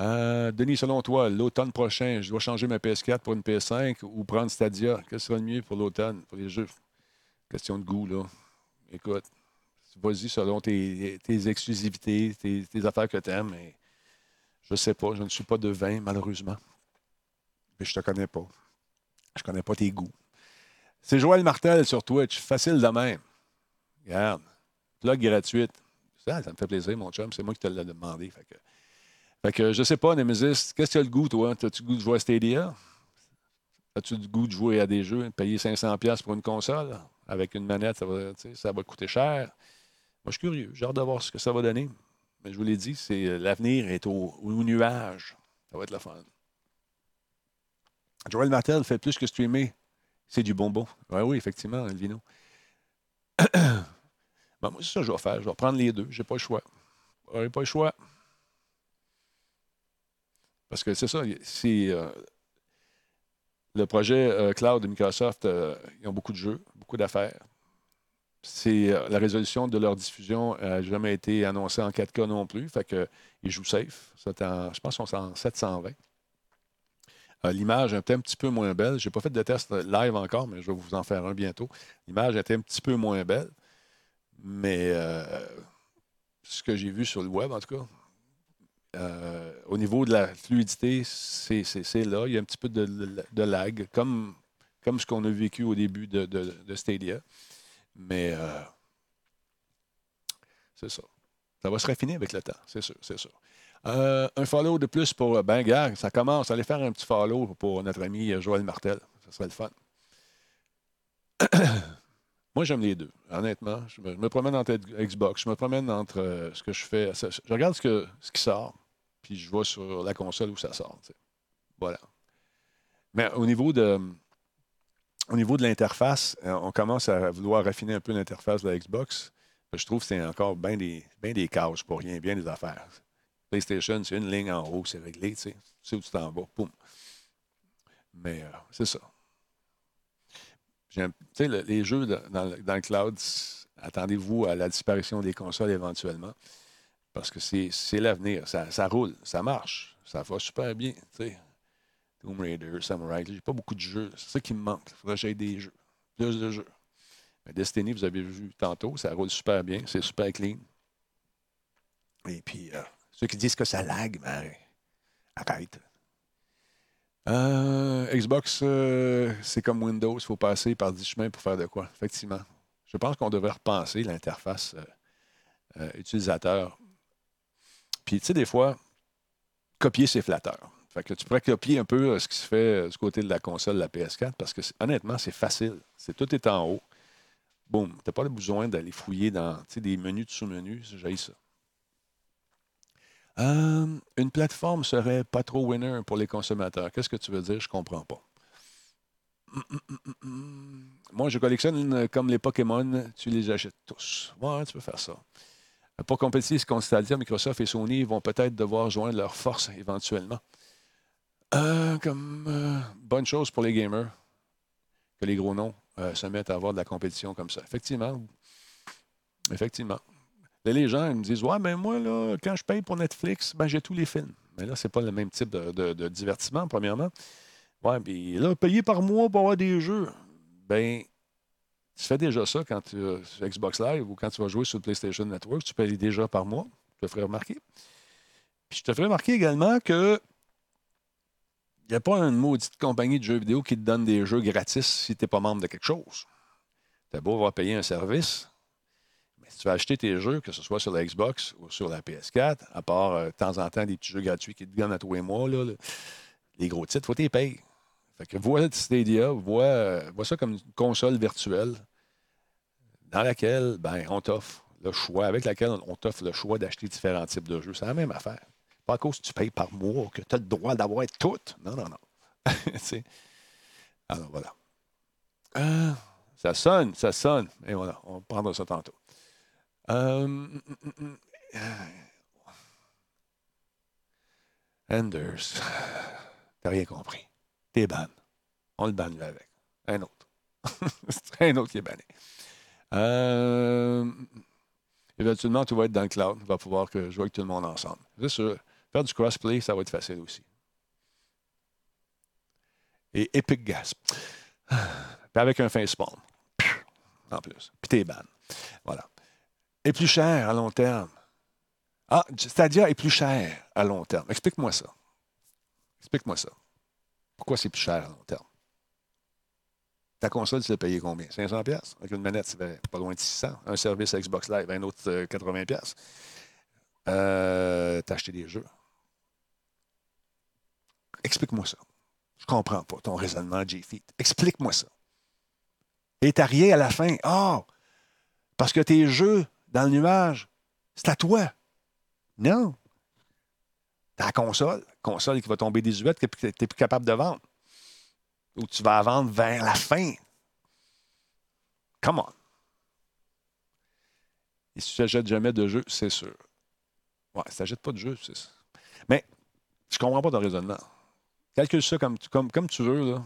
Euh, Denis, selon toi, l'automne prochain, je dois changer ma PS4 pour une PS5 ou prendre Stadia? Qu'est-ce qui sera le mieux pour l'automne, pour les jeux? Question de goût, là. Écoute, vas-y selon tes, exclusivités, tes, affaires que tu aimes, je ne sais pas. Je ne suis pas de vin, malheureusement. Mais je te connais pas. Je connais pas tes goûts. C'est Joël Martel sur Twitch. Facile de même. Regarde. Plug gratuite. Ça, ça me fait plaisir, mon chum. C'est moi qui te l'ai demandé. Fait que fait que je sais pas, Nemesis, qu'est-ce que tu as le goût, toi? As-tu le goût de jouer à Stadia? As-tu le goût de jouer à des jeux, payer 500$ pour une console? Avec une manette, ça va, ça va coûter cher. Moi, je suis curieux. J'ai hâte de voir ce que ça va donner. Mais je vous l'ai dit, c'est euh, l'avenir est au, nuage. Ça va être la fun. Joel Martel fait plus que streamer. C'est du bonbon. Oui, oui, effectivement, Elvino. ben, moi, c'est ça que je vais faire. Je vais prendre les deux. Je n'ai pas le choix. n'ai pas le choix. Parce que c'est ça, c'est euh, le projet euh, cloud de Microsoft, euh, ils ont beaucoup de jeux, beaucoup d'affaires. C'est la résolution de leur diffusion n'a jamais été annoncée en 4K non plus. Fait qu'ils jouent safe. je pense qu'ils sont en 720. L'image est un petit peu moins belle. Je n'ai pas fait de test live encore, mais je vais vous en faire un bientôt. L'image était un petit peu moins belle. Mais ce que j'ai vu sur le web, en tout cas, euh, au niveau de la fluidité, c'est là. Il y a un petit peu de, lag, comme, comme ce qu'on a vécu au début de, Stadia. Mais euh, c'est ça. Ça va se raffiner avec le temps, c'est sûr, c'est sûr. Euh, un follow de plus pour Ben ça commence. Allez faire un petit follow pour notre ami Joël Martel. Ça serait le fun. Moi, j'aime les deux, honnêtement. Je me, promène entre Xbox, je me promène entre euh, ce que je fais. Je regarde ce, que, ce qui sort, puis je vois sur la console où ça sort. Voilà. Mais au niveau de, au niveau de l'interface, euh, on commence à vouloir raffiner un peu l'interface de la Xbox. Je trouve que c'est encore bien des, cases pour rien, bien des affaires. PlayStation, c'est une ligne en haut, c'est réglé, tu sais. Tu sais où tu t'en vas. Mais euh, c'est ça les jeux dans, le cloud, attendez-vous à la disparition des consoles éventuellement. Parce que c'est l'avenir. Ça, roule, ça marche, ça va super bien. Tomb Raider, Samurai. J'ai pas beaucoup de jeux. C'est ça qui me manque. Il faudrait que j'aille des jeux. Plus de jeux. Mais Destiny, vous avez vu tantôt, ça roule super bien. C'est super clean. Et puis, euh, ceux qui disent que ça lag, ben, arrête. Euh, Xbox, euh, c'est comme Windows, il faut passer par 10 chemins pour faire de quoi, effectivement. Je pense qu'on devrait repenser l'interface utilisateur. Puis, tu sais, des fois, copier, c'est flatteur. Que tu pourrais copier un peu ce qui se fait du côté de la console, la PS4, parce que honnêtement, c'est facile. C'est tout est en haut. Boum. Tu n'as pas besoin d'aller fouiller dans des menus de sous-menus. J'ai ça. Euh, une plateforme serait pas trop winner pour les consommateurs. Qu'est-ce que tu veux dire? Je comprends pas. Moi, je collectionne comme les Pokémon, tu les achètes tous. Ouais, tu peux faire ça. Pour compétir contre Stadia, Microsoft et Sony vont peut-être devoir joindre leurs forces éventuellement. Euh, comme euh, bonne chose pour les gamers que les gros noms se mettent à avoir de la compétition comme ça. Effectivement. Effectivement les gens ils me disent Ouais, mais moi, là, quand je paye pour Netflix, ben, j'ai tous les films. Mais là, c'est pas le même type de, divertissement, premièrement. Ouais, puis là, payer par mois pour avoir des jeux, ben, tu fais déjà ça quand tu es sur Xbox Live ou quand tu vas jouer sur PlayStation Network, tu payes déjà par mois. Je te ferai remarquer. Puis je te ferai remarquer également que il n'y a pas une maudite compagnie de jeux vidéo qui te donne des jeux gratis si tu n'es pas membre de quelque chose. Tu beau avoir payé un service, si tu vas acheter tes jeux, que ce soit sur la Xbox ou sur la PS4, à part euh, de temps en temps des petits jeux gratuits qui te donnent à tous les mois, les gros titres, il faut les payes. Fait que vois Stadia, vois, euh, vois ça comme une console virtuelle dans laquelle ben, on t'offre le choix, avec laquelle on t'offre le choix d'acheter différents types de jeux. C'est la même affaire. Pas à cause que tu payes par mois que tu as le droit d'avoir tout. Non, non, non. Alors voilà. Euh, ça sonne, ça sonne. Et voilà, on prendra ça tantôt. Euh, Anders, t'as rien compris. T'es ban. On le banne avec. Un autre. C'est un autre qui est banné. Euh, éventuellement, tu vas être dans le cloud. Tu vas pouvoir jouer avec tout le monde ensemble. Faire du crossplay, ça va être facile aussi. Et Epic Gasp. Puis avec un fin spawn. En plus. Puis t'es ban. Voilà est plus cher à long terme. Ah, Stadia est plus cher à long terme. Explique-moi ça. Explique-moi ça. Pourquoi c'est plus cher à long terme? Ta console, tu l'as payé combien? 500 pièces Avec une manette, c'est pas loin de 600. Un service Xbox Live, un autre 80 pièces. Euh, T'as acheté des jeux. Explique-moi ça. Je comprends pas ton raisonnement, J-Feet. Explique-moi ça. Et t'as rien à la fin. Ah! parce que tes jeux dans le nuage. C'est à toi. Non. Ta console, console qui va tomber désuète, que tu n'es plus capable de vendre. Ou tu vas vendre vers la fin. Come on. Et si tu n'achètes jamais de jeu, c'est sûr. Ouais, si tu n'achètes pas de jeu, c'est. Mais je ne comprends pas ton raisonnement. Calcule ça comme, comme, comme tu veux. Là.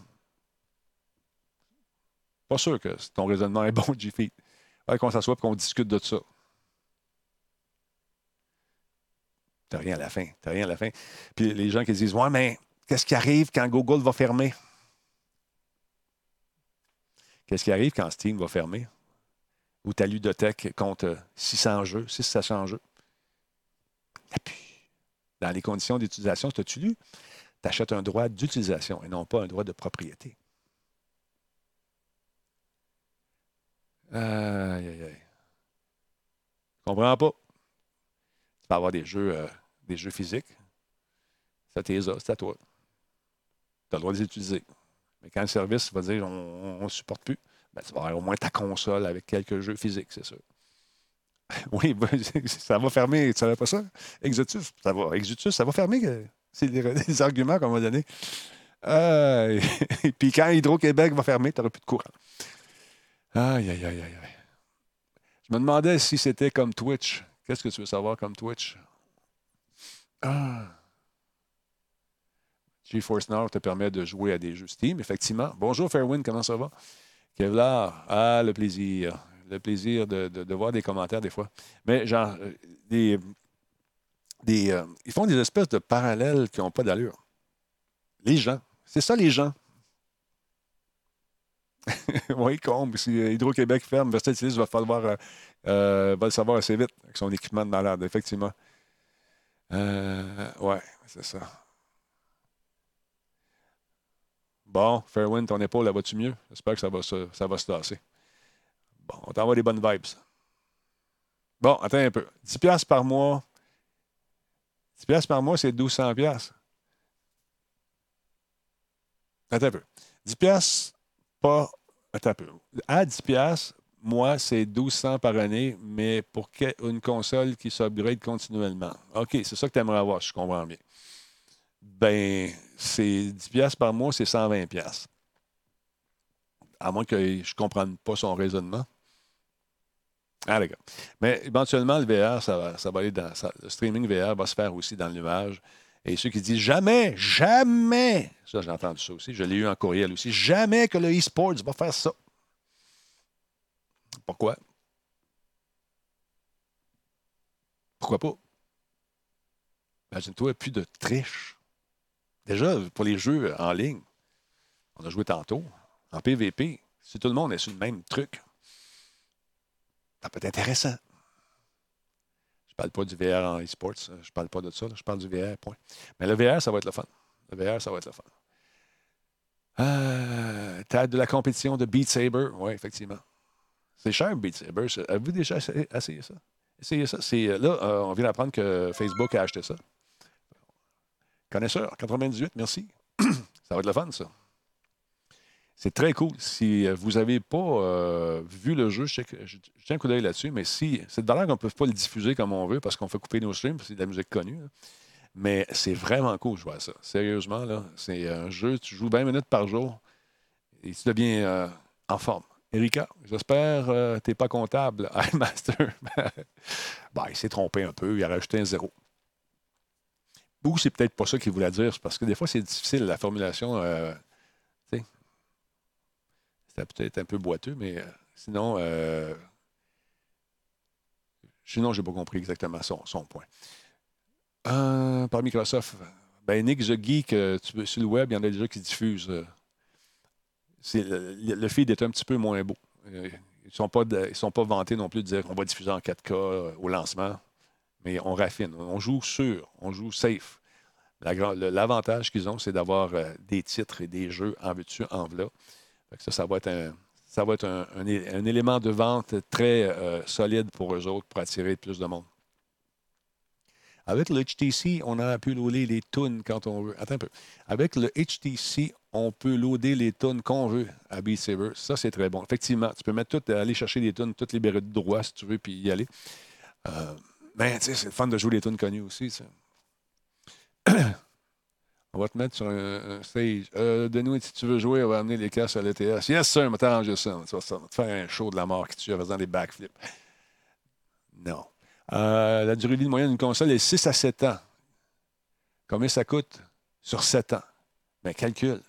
Pas sûr que ton raisonnement est bon, G-Feet. qu'on s'assoit et qu'on discute de ça. T'as rien à la fin. T'as rien à la fin. Puis les gens qui disent Ouais, mais qu'est-ce qui arrive quand Google va fermer? Qu'est-ce qui arrive quand Steam va fermer? Ou ta ludothèque compte 600 jeux, 600 jeux? Dans les conditions d'utilisation, t'as-tu lu? Tu achètes un droit d'utilisation et non pas un droit de propriété. Aïe, aïe, aïe. Comprends pas. Tu peux avoir des jeux euh, des jeux physiques, ça c'est à toi. Tu as le droit de les utiliser. Mais quand le service va dire on ne supporte plus, ben, tu vas avoir au moins ta console avec quelques jeux physiques, c'est sûr. oui, ça va fermer, tu savais pas ça? Exotus, ça va, Exotus, ça va fermer. C'est les, arguments qu'on m'a donnés. Puis quand Hydro-Québec va fermer, tu n'auras plus de courant. Aïe, aïe, aïe, aïe. Je me demandais si c'était comme Twitch. Qu'est-ce que tu veux savoir comme Twitch? Ah. GeForce Now te permet de jouer à des jeux Steam, effectivement. Bonjour Fairwind, comment ça va? Kevlar, ah, le plaisir. Le plaisir de, voir des commentaires des fois. Mais genre, euh, des, des, euh, ils font des espèces de parallèles qui n'ont pas d'allure. Les gens, C'est ça, les gens. oui, comble. Si euh, Hydro-Québec ferme, Versatilis va falloir euh, va le savoir assez vite avec son équipement de malade, effectivement. Ouais, c'est ça. Bon, Fairwind, ton épaule, elle va-tu mieux? J'espère que ça va se, ça va se tasser. Bon, on t'envoie des bonnes vibes. Bon, attends un peu. 10$ par mois. 10$ par mois, c'est 1200$. Attends un peu. 10$, pas. Attends un peu. À 10$, moi, c'est 1200 par année, mais pour une console qui s'upgrade continuellement. OK, c'est ça que tu aimerais avoir, je comprends bien. Ben, c'est 10$ par mois, c'est 120$. À moins que je ne comprenne pas son raisonnement. Ah, d'accord. Mais éventuellement, le VR, ça va, ça va aller dans. le streaming VR va se faire aussi dans le nuage. Et ceux qui disent jamais, jamais, ça j'ai entendu ça aussi, je l'ai eu en courriel aussi, jamais que le e-sports va faire ça. Pourquoi? Pourquoi pas? Imagine-toi, plus de triche. Déjà, pour les jeux en ligne, on a joué tantôt, en PVP, si tout le monde est sur le même truc, ça peut être intéressant. Je ne parle pas du VR en e-sports, je ne parle pas de ça, je parle du VR, point. Mais le VR, ça va être le fun. Le VR, ça va être le fun. Euh, de la compétition de Beat Saber, oui, effectivement. C'est cher, Beat Saber. Avez-vous déjà essayé ça? Essayez ça? Euh, là, euh, on vient d'apprendre que Facebook a acheté ça. Connaisseur, 98, merci. ça va être le fun, ça. C'est très cool. Si euh, vous n'avez pas vu le jeu, je, tiens un coup d'œil là-dessus, mais si c'est de qu'on ne peut pas le diffuser comme on veut parce qu'on fait couper nos streams, c'est de la musique connue. Mais c'est vraiment cool, je vois ça. Sérieusement, là, c'est un jeu, tu joues 20 minutes par jour et tu deviens en forme. Erika, j'espère que tu n'es pas comptable à Master. ben, il s'est trompé un peu, il a rajouté un zéro. Ou c'est peut-être pas ça qu'il voulait dire, parce que des fois, c'est difficile, la formulation. Euh, C'était peut-être un peu boiteux, mais euh, sinon, euh, sinon, je n'ai pas compris exactement son, point. par Microsoft, ben Nick The Geek, tu, sur le web, il y en a déjà qui diffusent le, feed est un petit peu moins beau. Euh, ils ne sont, pas sont pas vantés non plus de dire qu'on va diffuser en 4K euh, au lancement, mais on raffine. On joue sûr, on joue safe. L'avantage qu'ils ont, c'est d'avoir euh, des titres et des jeux en vertu en v'là. Ça, va être un, élément de vente très solide pour eux autres pour attirer plus de monde. Avec le HTC, on a pu louer les tunes quand on veut. Attends un peu. Avec le HTC, on peut loader les tonnes qu'on veut à Beat Saber. Ça, c'est très bon. Effectivement, tu peux mettre tout, aller chercher des tonnes, toutes libérées de droit si tu veux, puis y aller. Euh, mais tu sais, c'est le fun de jouer les tonnes connues aussi. on va te mettre sur un, stage. Euh, si tu veux jouer, on va amener les casques à l'ETS. Yes, sir, on va t'arranger ça. Tu vas, te faire un show de la mort qui tue en faisant des backflips. Non. Euh, la durée de vie moyenne d'une console est 6 à 7 ans. Combien ça coûte? Sur 7 ans? Bien, calcule.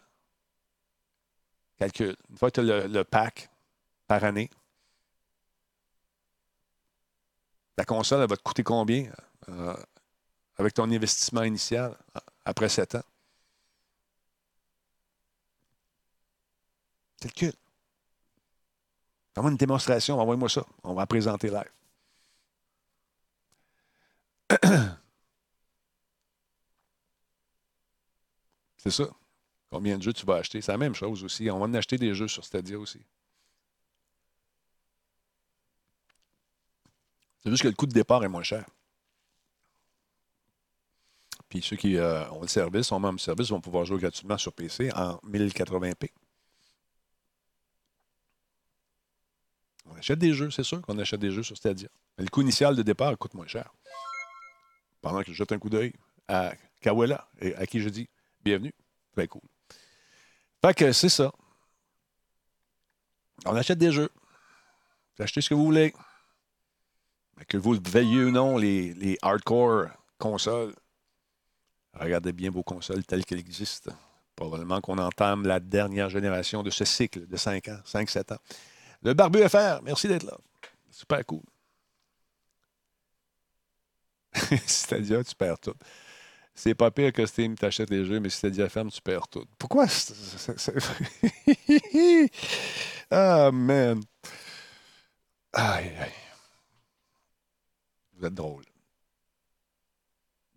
Calcule. Une fois que tu as le, pack par année, la console, elle va te coûter combien euh, avec ton investissement initial euh, après 7 ans? Calcule. Fais-moi une démonstration, envoie-moi ça. On va présenter live. C'est ça. Combien de jeux tu vas acheter? C'est la même chose aussi. On va en acheter des jeux sur Stadia aussi. C'est juste que le coût de départ est moins cher. Puis ceux qui euh, ont le service, ont même service, vont pouvoir jouer gratuitement sur PC en 1080p. On achète des jeux, c'est sûr qu'on achète des jeux sur Stadia. Le coût initial de départ coûte moins cher pendant que je jette un coup d'œil à Kawela, à qui je dis bienvenue. Très cool. Fait que c'est ça. On achète des jeux. Vous achetez ce que vous voulez. que vous veillez ou non les, les hardcore consoles, regardez bien vos consoles telles qu'elles existent. Probablement qu'on entame la dernière génération de ce cycle de 5 ans, 5-7 ans. Le Barbu FR, merci d'être là. Super cool. C'est-à-dire, tu perds tout. C'est pas pire que Steam t'achète les jeux, mais si Stadia ferme, tu perds tout. Pourquoi? ah, man. Aïe, aïe. Vous êtes drôle.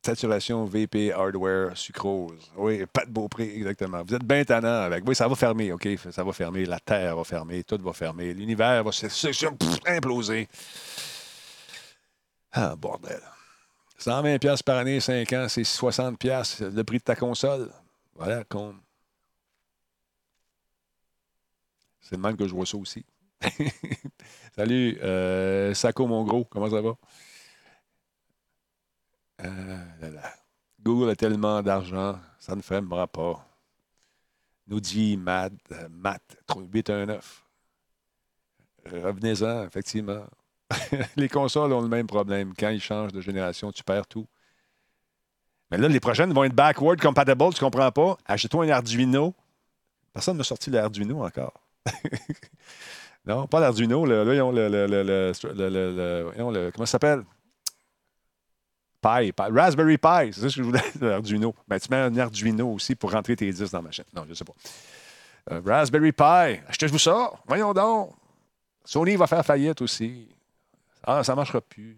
Saturation, VP, hardware, sucrose. Oui, pas de beau prix, exactement. Vous êtes bien tannant avec. Oui, ça va fermer, OK? Ça va fermer. La Terre va fermer. Tout va fermer. L'univers va imploser. Ah, bordel. 120$ par année, 5 ans, c'est 60$ le prix de ta console. Voilà, con. C'est le même que je vois ça aussi. Salut, euh, Sako, mon gros, comment ça va? Euh, Google a tellement d'argent, ça ne fermera pas. Nous dit Matt, euh, Matt 819. Revenez-en, effectivement. les consoles ont le même problème. Quand ils changent de génération, tu perds tout. Mais là, les prochaines vont être backward compatible, tu comprends pas? Achète-toi un Arduino. Personne ne m'a sorti l'Arduino encore. non, pas l'Arduino. Là, ils ont le, Comment ça s'appelle? Pi, Raspberry Pi, c'est ça que je voulais, l'Arduino. Ben, tu mets un Arduino aussi pour rentrer tes disques dans ma chaîne. Non, je ne sais pas. Euh, Raspberry Pi, achetez-vous ça? Voyons donc. Sony va faire faillite aussi. Ah, ça ne marchera plus.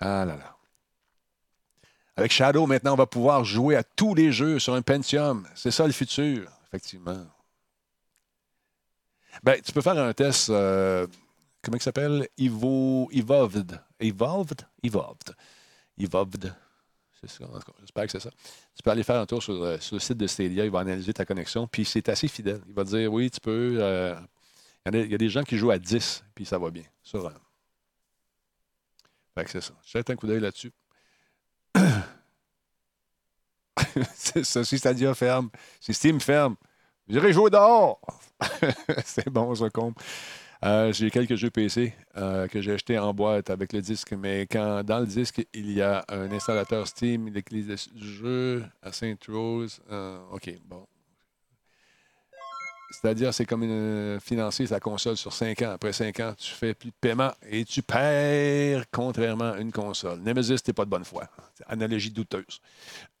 Ah là là. Avec Shadow, maintenant, on va pouvoir jouer à tous les jeux sur un Pentium. C'est ça le futur, effectivement. Ben, tu peux faire un test. Euh, comment il s'appelle? Evo, Evolved. Evolved? Evolved. Evolved. J'espère que c'est ça. Tu peux aller faire un tour sur, euh, le site de Stadia, il va analyser ta connexion, puis c'est assez fidèle. Il va dire, oui, tu peux... Euh, il, y a, des gens qui jouent à 10, puis ça va bien. Sur, fait que c'est ça. Jette un coup d'œil là-dessus. c'est. Si Stadia ferme, si Steam ferme, j'irai jouer dehors. c'est bon, ça compte. Euh, j'ai quelques jeux PC euh, que j'ai achetés en boîte avec le disque, mais quand dans le disque, il y a un installateur Steam, clés de jeu à Saint Rose. Euh, OK, bon. C'est-à-dire, c'est comme une, financer sa console sur 5 ans. Après 5 ans, tu fais plus de paiement et tu perds contrairement à une console. Nemesis, t'es pas de bonne foi. Analogie douteuse.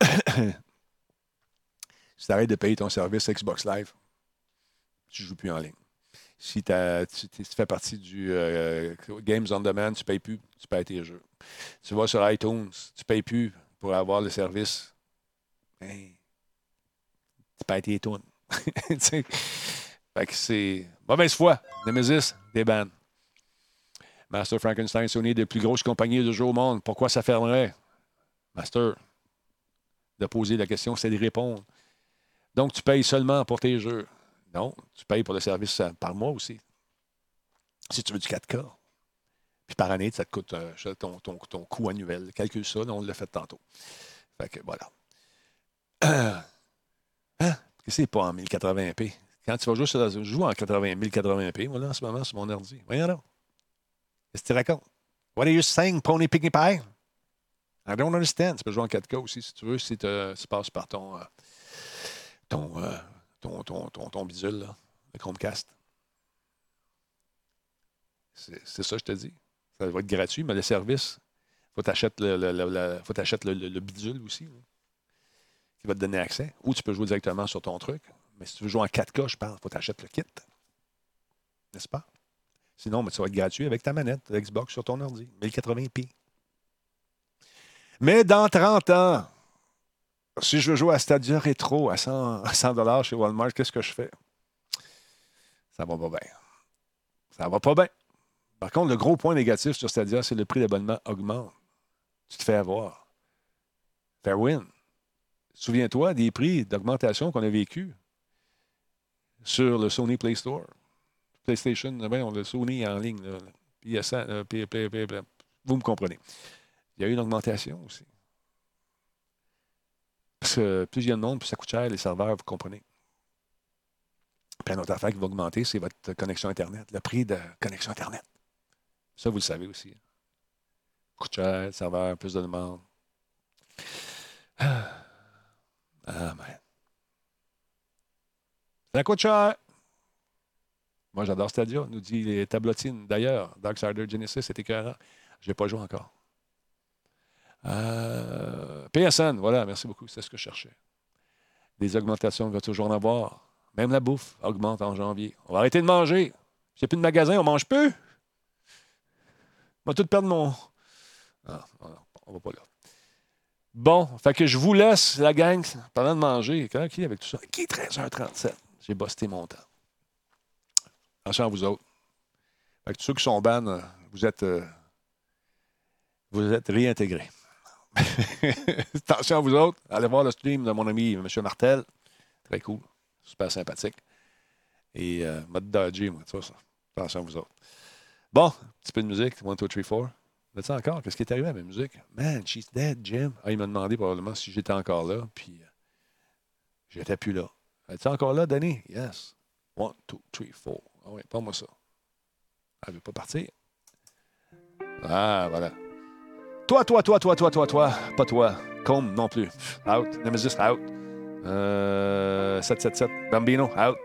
si tu arrêtes de payer ton service Xbox Live, tu joues plus en ligne. Si tu, fais partie du euh, Games on Demand, tu ne payes plus, tu payes tes jeux. Tu vas sur iTunes, tu ne payes plus pour avoir le service. tu payes tes tunes. fait que c'est mauvaise foi. Nemesis, des bandes. Master Frankenstein, Sony, des plus grosses compagnies de jeux au monde. Pourquoi ça fermerait? Master, de poser la question, c'est de répondre. Donc, tu payes seulement pour tes jeux. Non, tu payes pour le service euh, par mois aussi. Si tu veux du 4K. Puis par année, ça te coûte euh, ton, ton, ton, coût annuel. Calcule ça, on l'a fait tantôt. Fait que voilà. hein? Qu'est-ce que c'est pas en 1080p? Quand tu vas jouer sur je joue en 80 1080p, voilà, en ce moment, sur mon ordi. Voyons là. Qu'est-ce que tu racontes? What are you saying, Pony Piggy Pie? I don't understand. Tu peux jouer en 4K aussi si tu veux, si tu passes par ton, euh, ton, ton, ton, ton, bidule, là, le Chromecast. C'est ça, je te dis. Ça va être gratuit, mais le service, il faut t'acheter le, le, le, le, bidule aussi, qui va te donner accès. Ou tu peux jouer directement sur ton truc. Mais si tu veux jouer en 4K, je parle, il faut t'acheter le kit. N'est-ce pas? Sinon, mais ça va être gratuit avec ta manette, Xbox sur ton ordi, 1080p. Mais dans 30 ans, si je veux jouer à Stadia Retro à 100, chez Walmart, qu'est-ce que je fais? Ça va pas bien. Ça va pas bien. Par contre, le gros point négatif sur Stadia, c'est le prix d'abonnement augmente. Tu te fais avoir. win. Souviens-toi des prix d'augmentation qu'on a vécu sur le Sony Play Store. PlayStation, ben, on le Sony en ligne. Là. Euh, vous me comprenez. Il y a eu une augmentation aussi. Parce que plus il y a de monde, plus ça coûte cher, les serveurs, vous comprenez. Puis une autre affaire qui va augmenter, c'est votre connexion Internet, le prix de connexion Internet. Ça, vous le savez aussi. Hein. Coûte cher, serveur, plus de demande. Ah, ah man. Ça coûte cher. Moi, j'adore Stadia, nous dit les tablotines. D'ailleurs, Darksider Genesis, c'est écœurant. Je n'ai pas joué encore. Euh, PSN, voilà, merci beaucoup, c'est ce que je cherchais. Des augmentations, il va toujours en avoir. Même la bouffe augmente en janvier. On va arrêter de manger. A plus de magasin, on mange plus. On va tout perdre mon. Ah, on va pas là. Bon, fait que je vous laisse, la gang, pendant de manger. Qui est avec tout ça? Qui est 13h37? J'ai busté mon temps. Attention à vous autres. Fait tous ceux qui sont ban, vous êtes, euh, vous êtes réintégrés. Attention à vous autres. Allez voir le stream de mon ami M. Martel. Très cool. Super sympathique. Et euh, mode dodgy, moi, ça, ça. Attention à vous autres. Bon, un petit peu de musique. 1, 2, 3, 4. Là-tu encore? Qu'est-ce qui est arrivé à ma musique? Man, she's dead, Jim. Ah, il m'a demandé probablement si j'étais encore là, puis euh, j'étais plus là. Es-tu encore là, Danny? Yes. 1, 2, 3, 4. Ah oui, pas moi ça. Elle veut pas partir. Ah, voilà. Toi, toi, toi, toi, toi, toi, toi. Pas toi. Combe non plus. Out. Nemesis, out. Euh, 777. Bambino, out.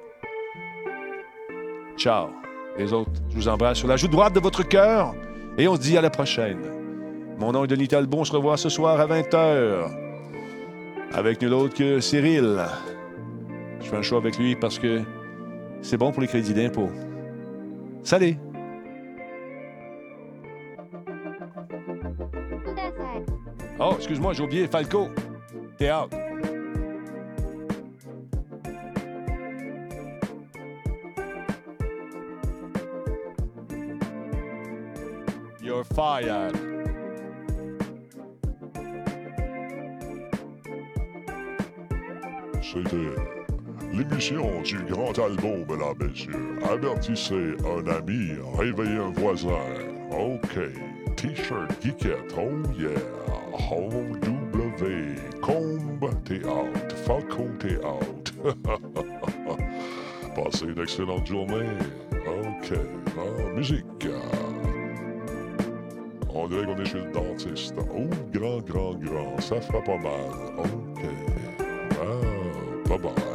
Ciao. Les autres, je vous embrasse sur la joue droite de votre cœur et on se dit à la prochaine. Mon nom est Denis Talbot. On se revoit ce soir à 20h avec nul autre que Cyril. Je fais un show avec lui parce que c'est bon pour les crédits d'impôt. Salut! Oh, excuse-moi, j'ai oublié Falco. T'es. You're fired. C'était l'émission du grand album, mesdames, messieurs. Avertissez un ami, réveillez un voisin. OK. T-shirt geekette, oh yeah. Home W. Combe, out. Falcon, t'es out. Passez une excellente journée. OK. Ah, musique. On dirait qu'on est chez le dentiste. Oh, grand, grand, grand. Ça fera pas mal. OK. Ah, bye bye.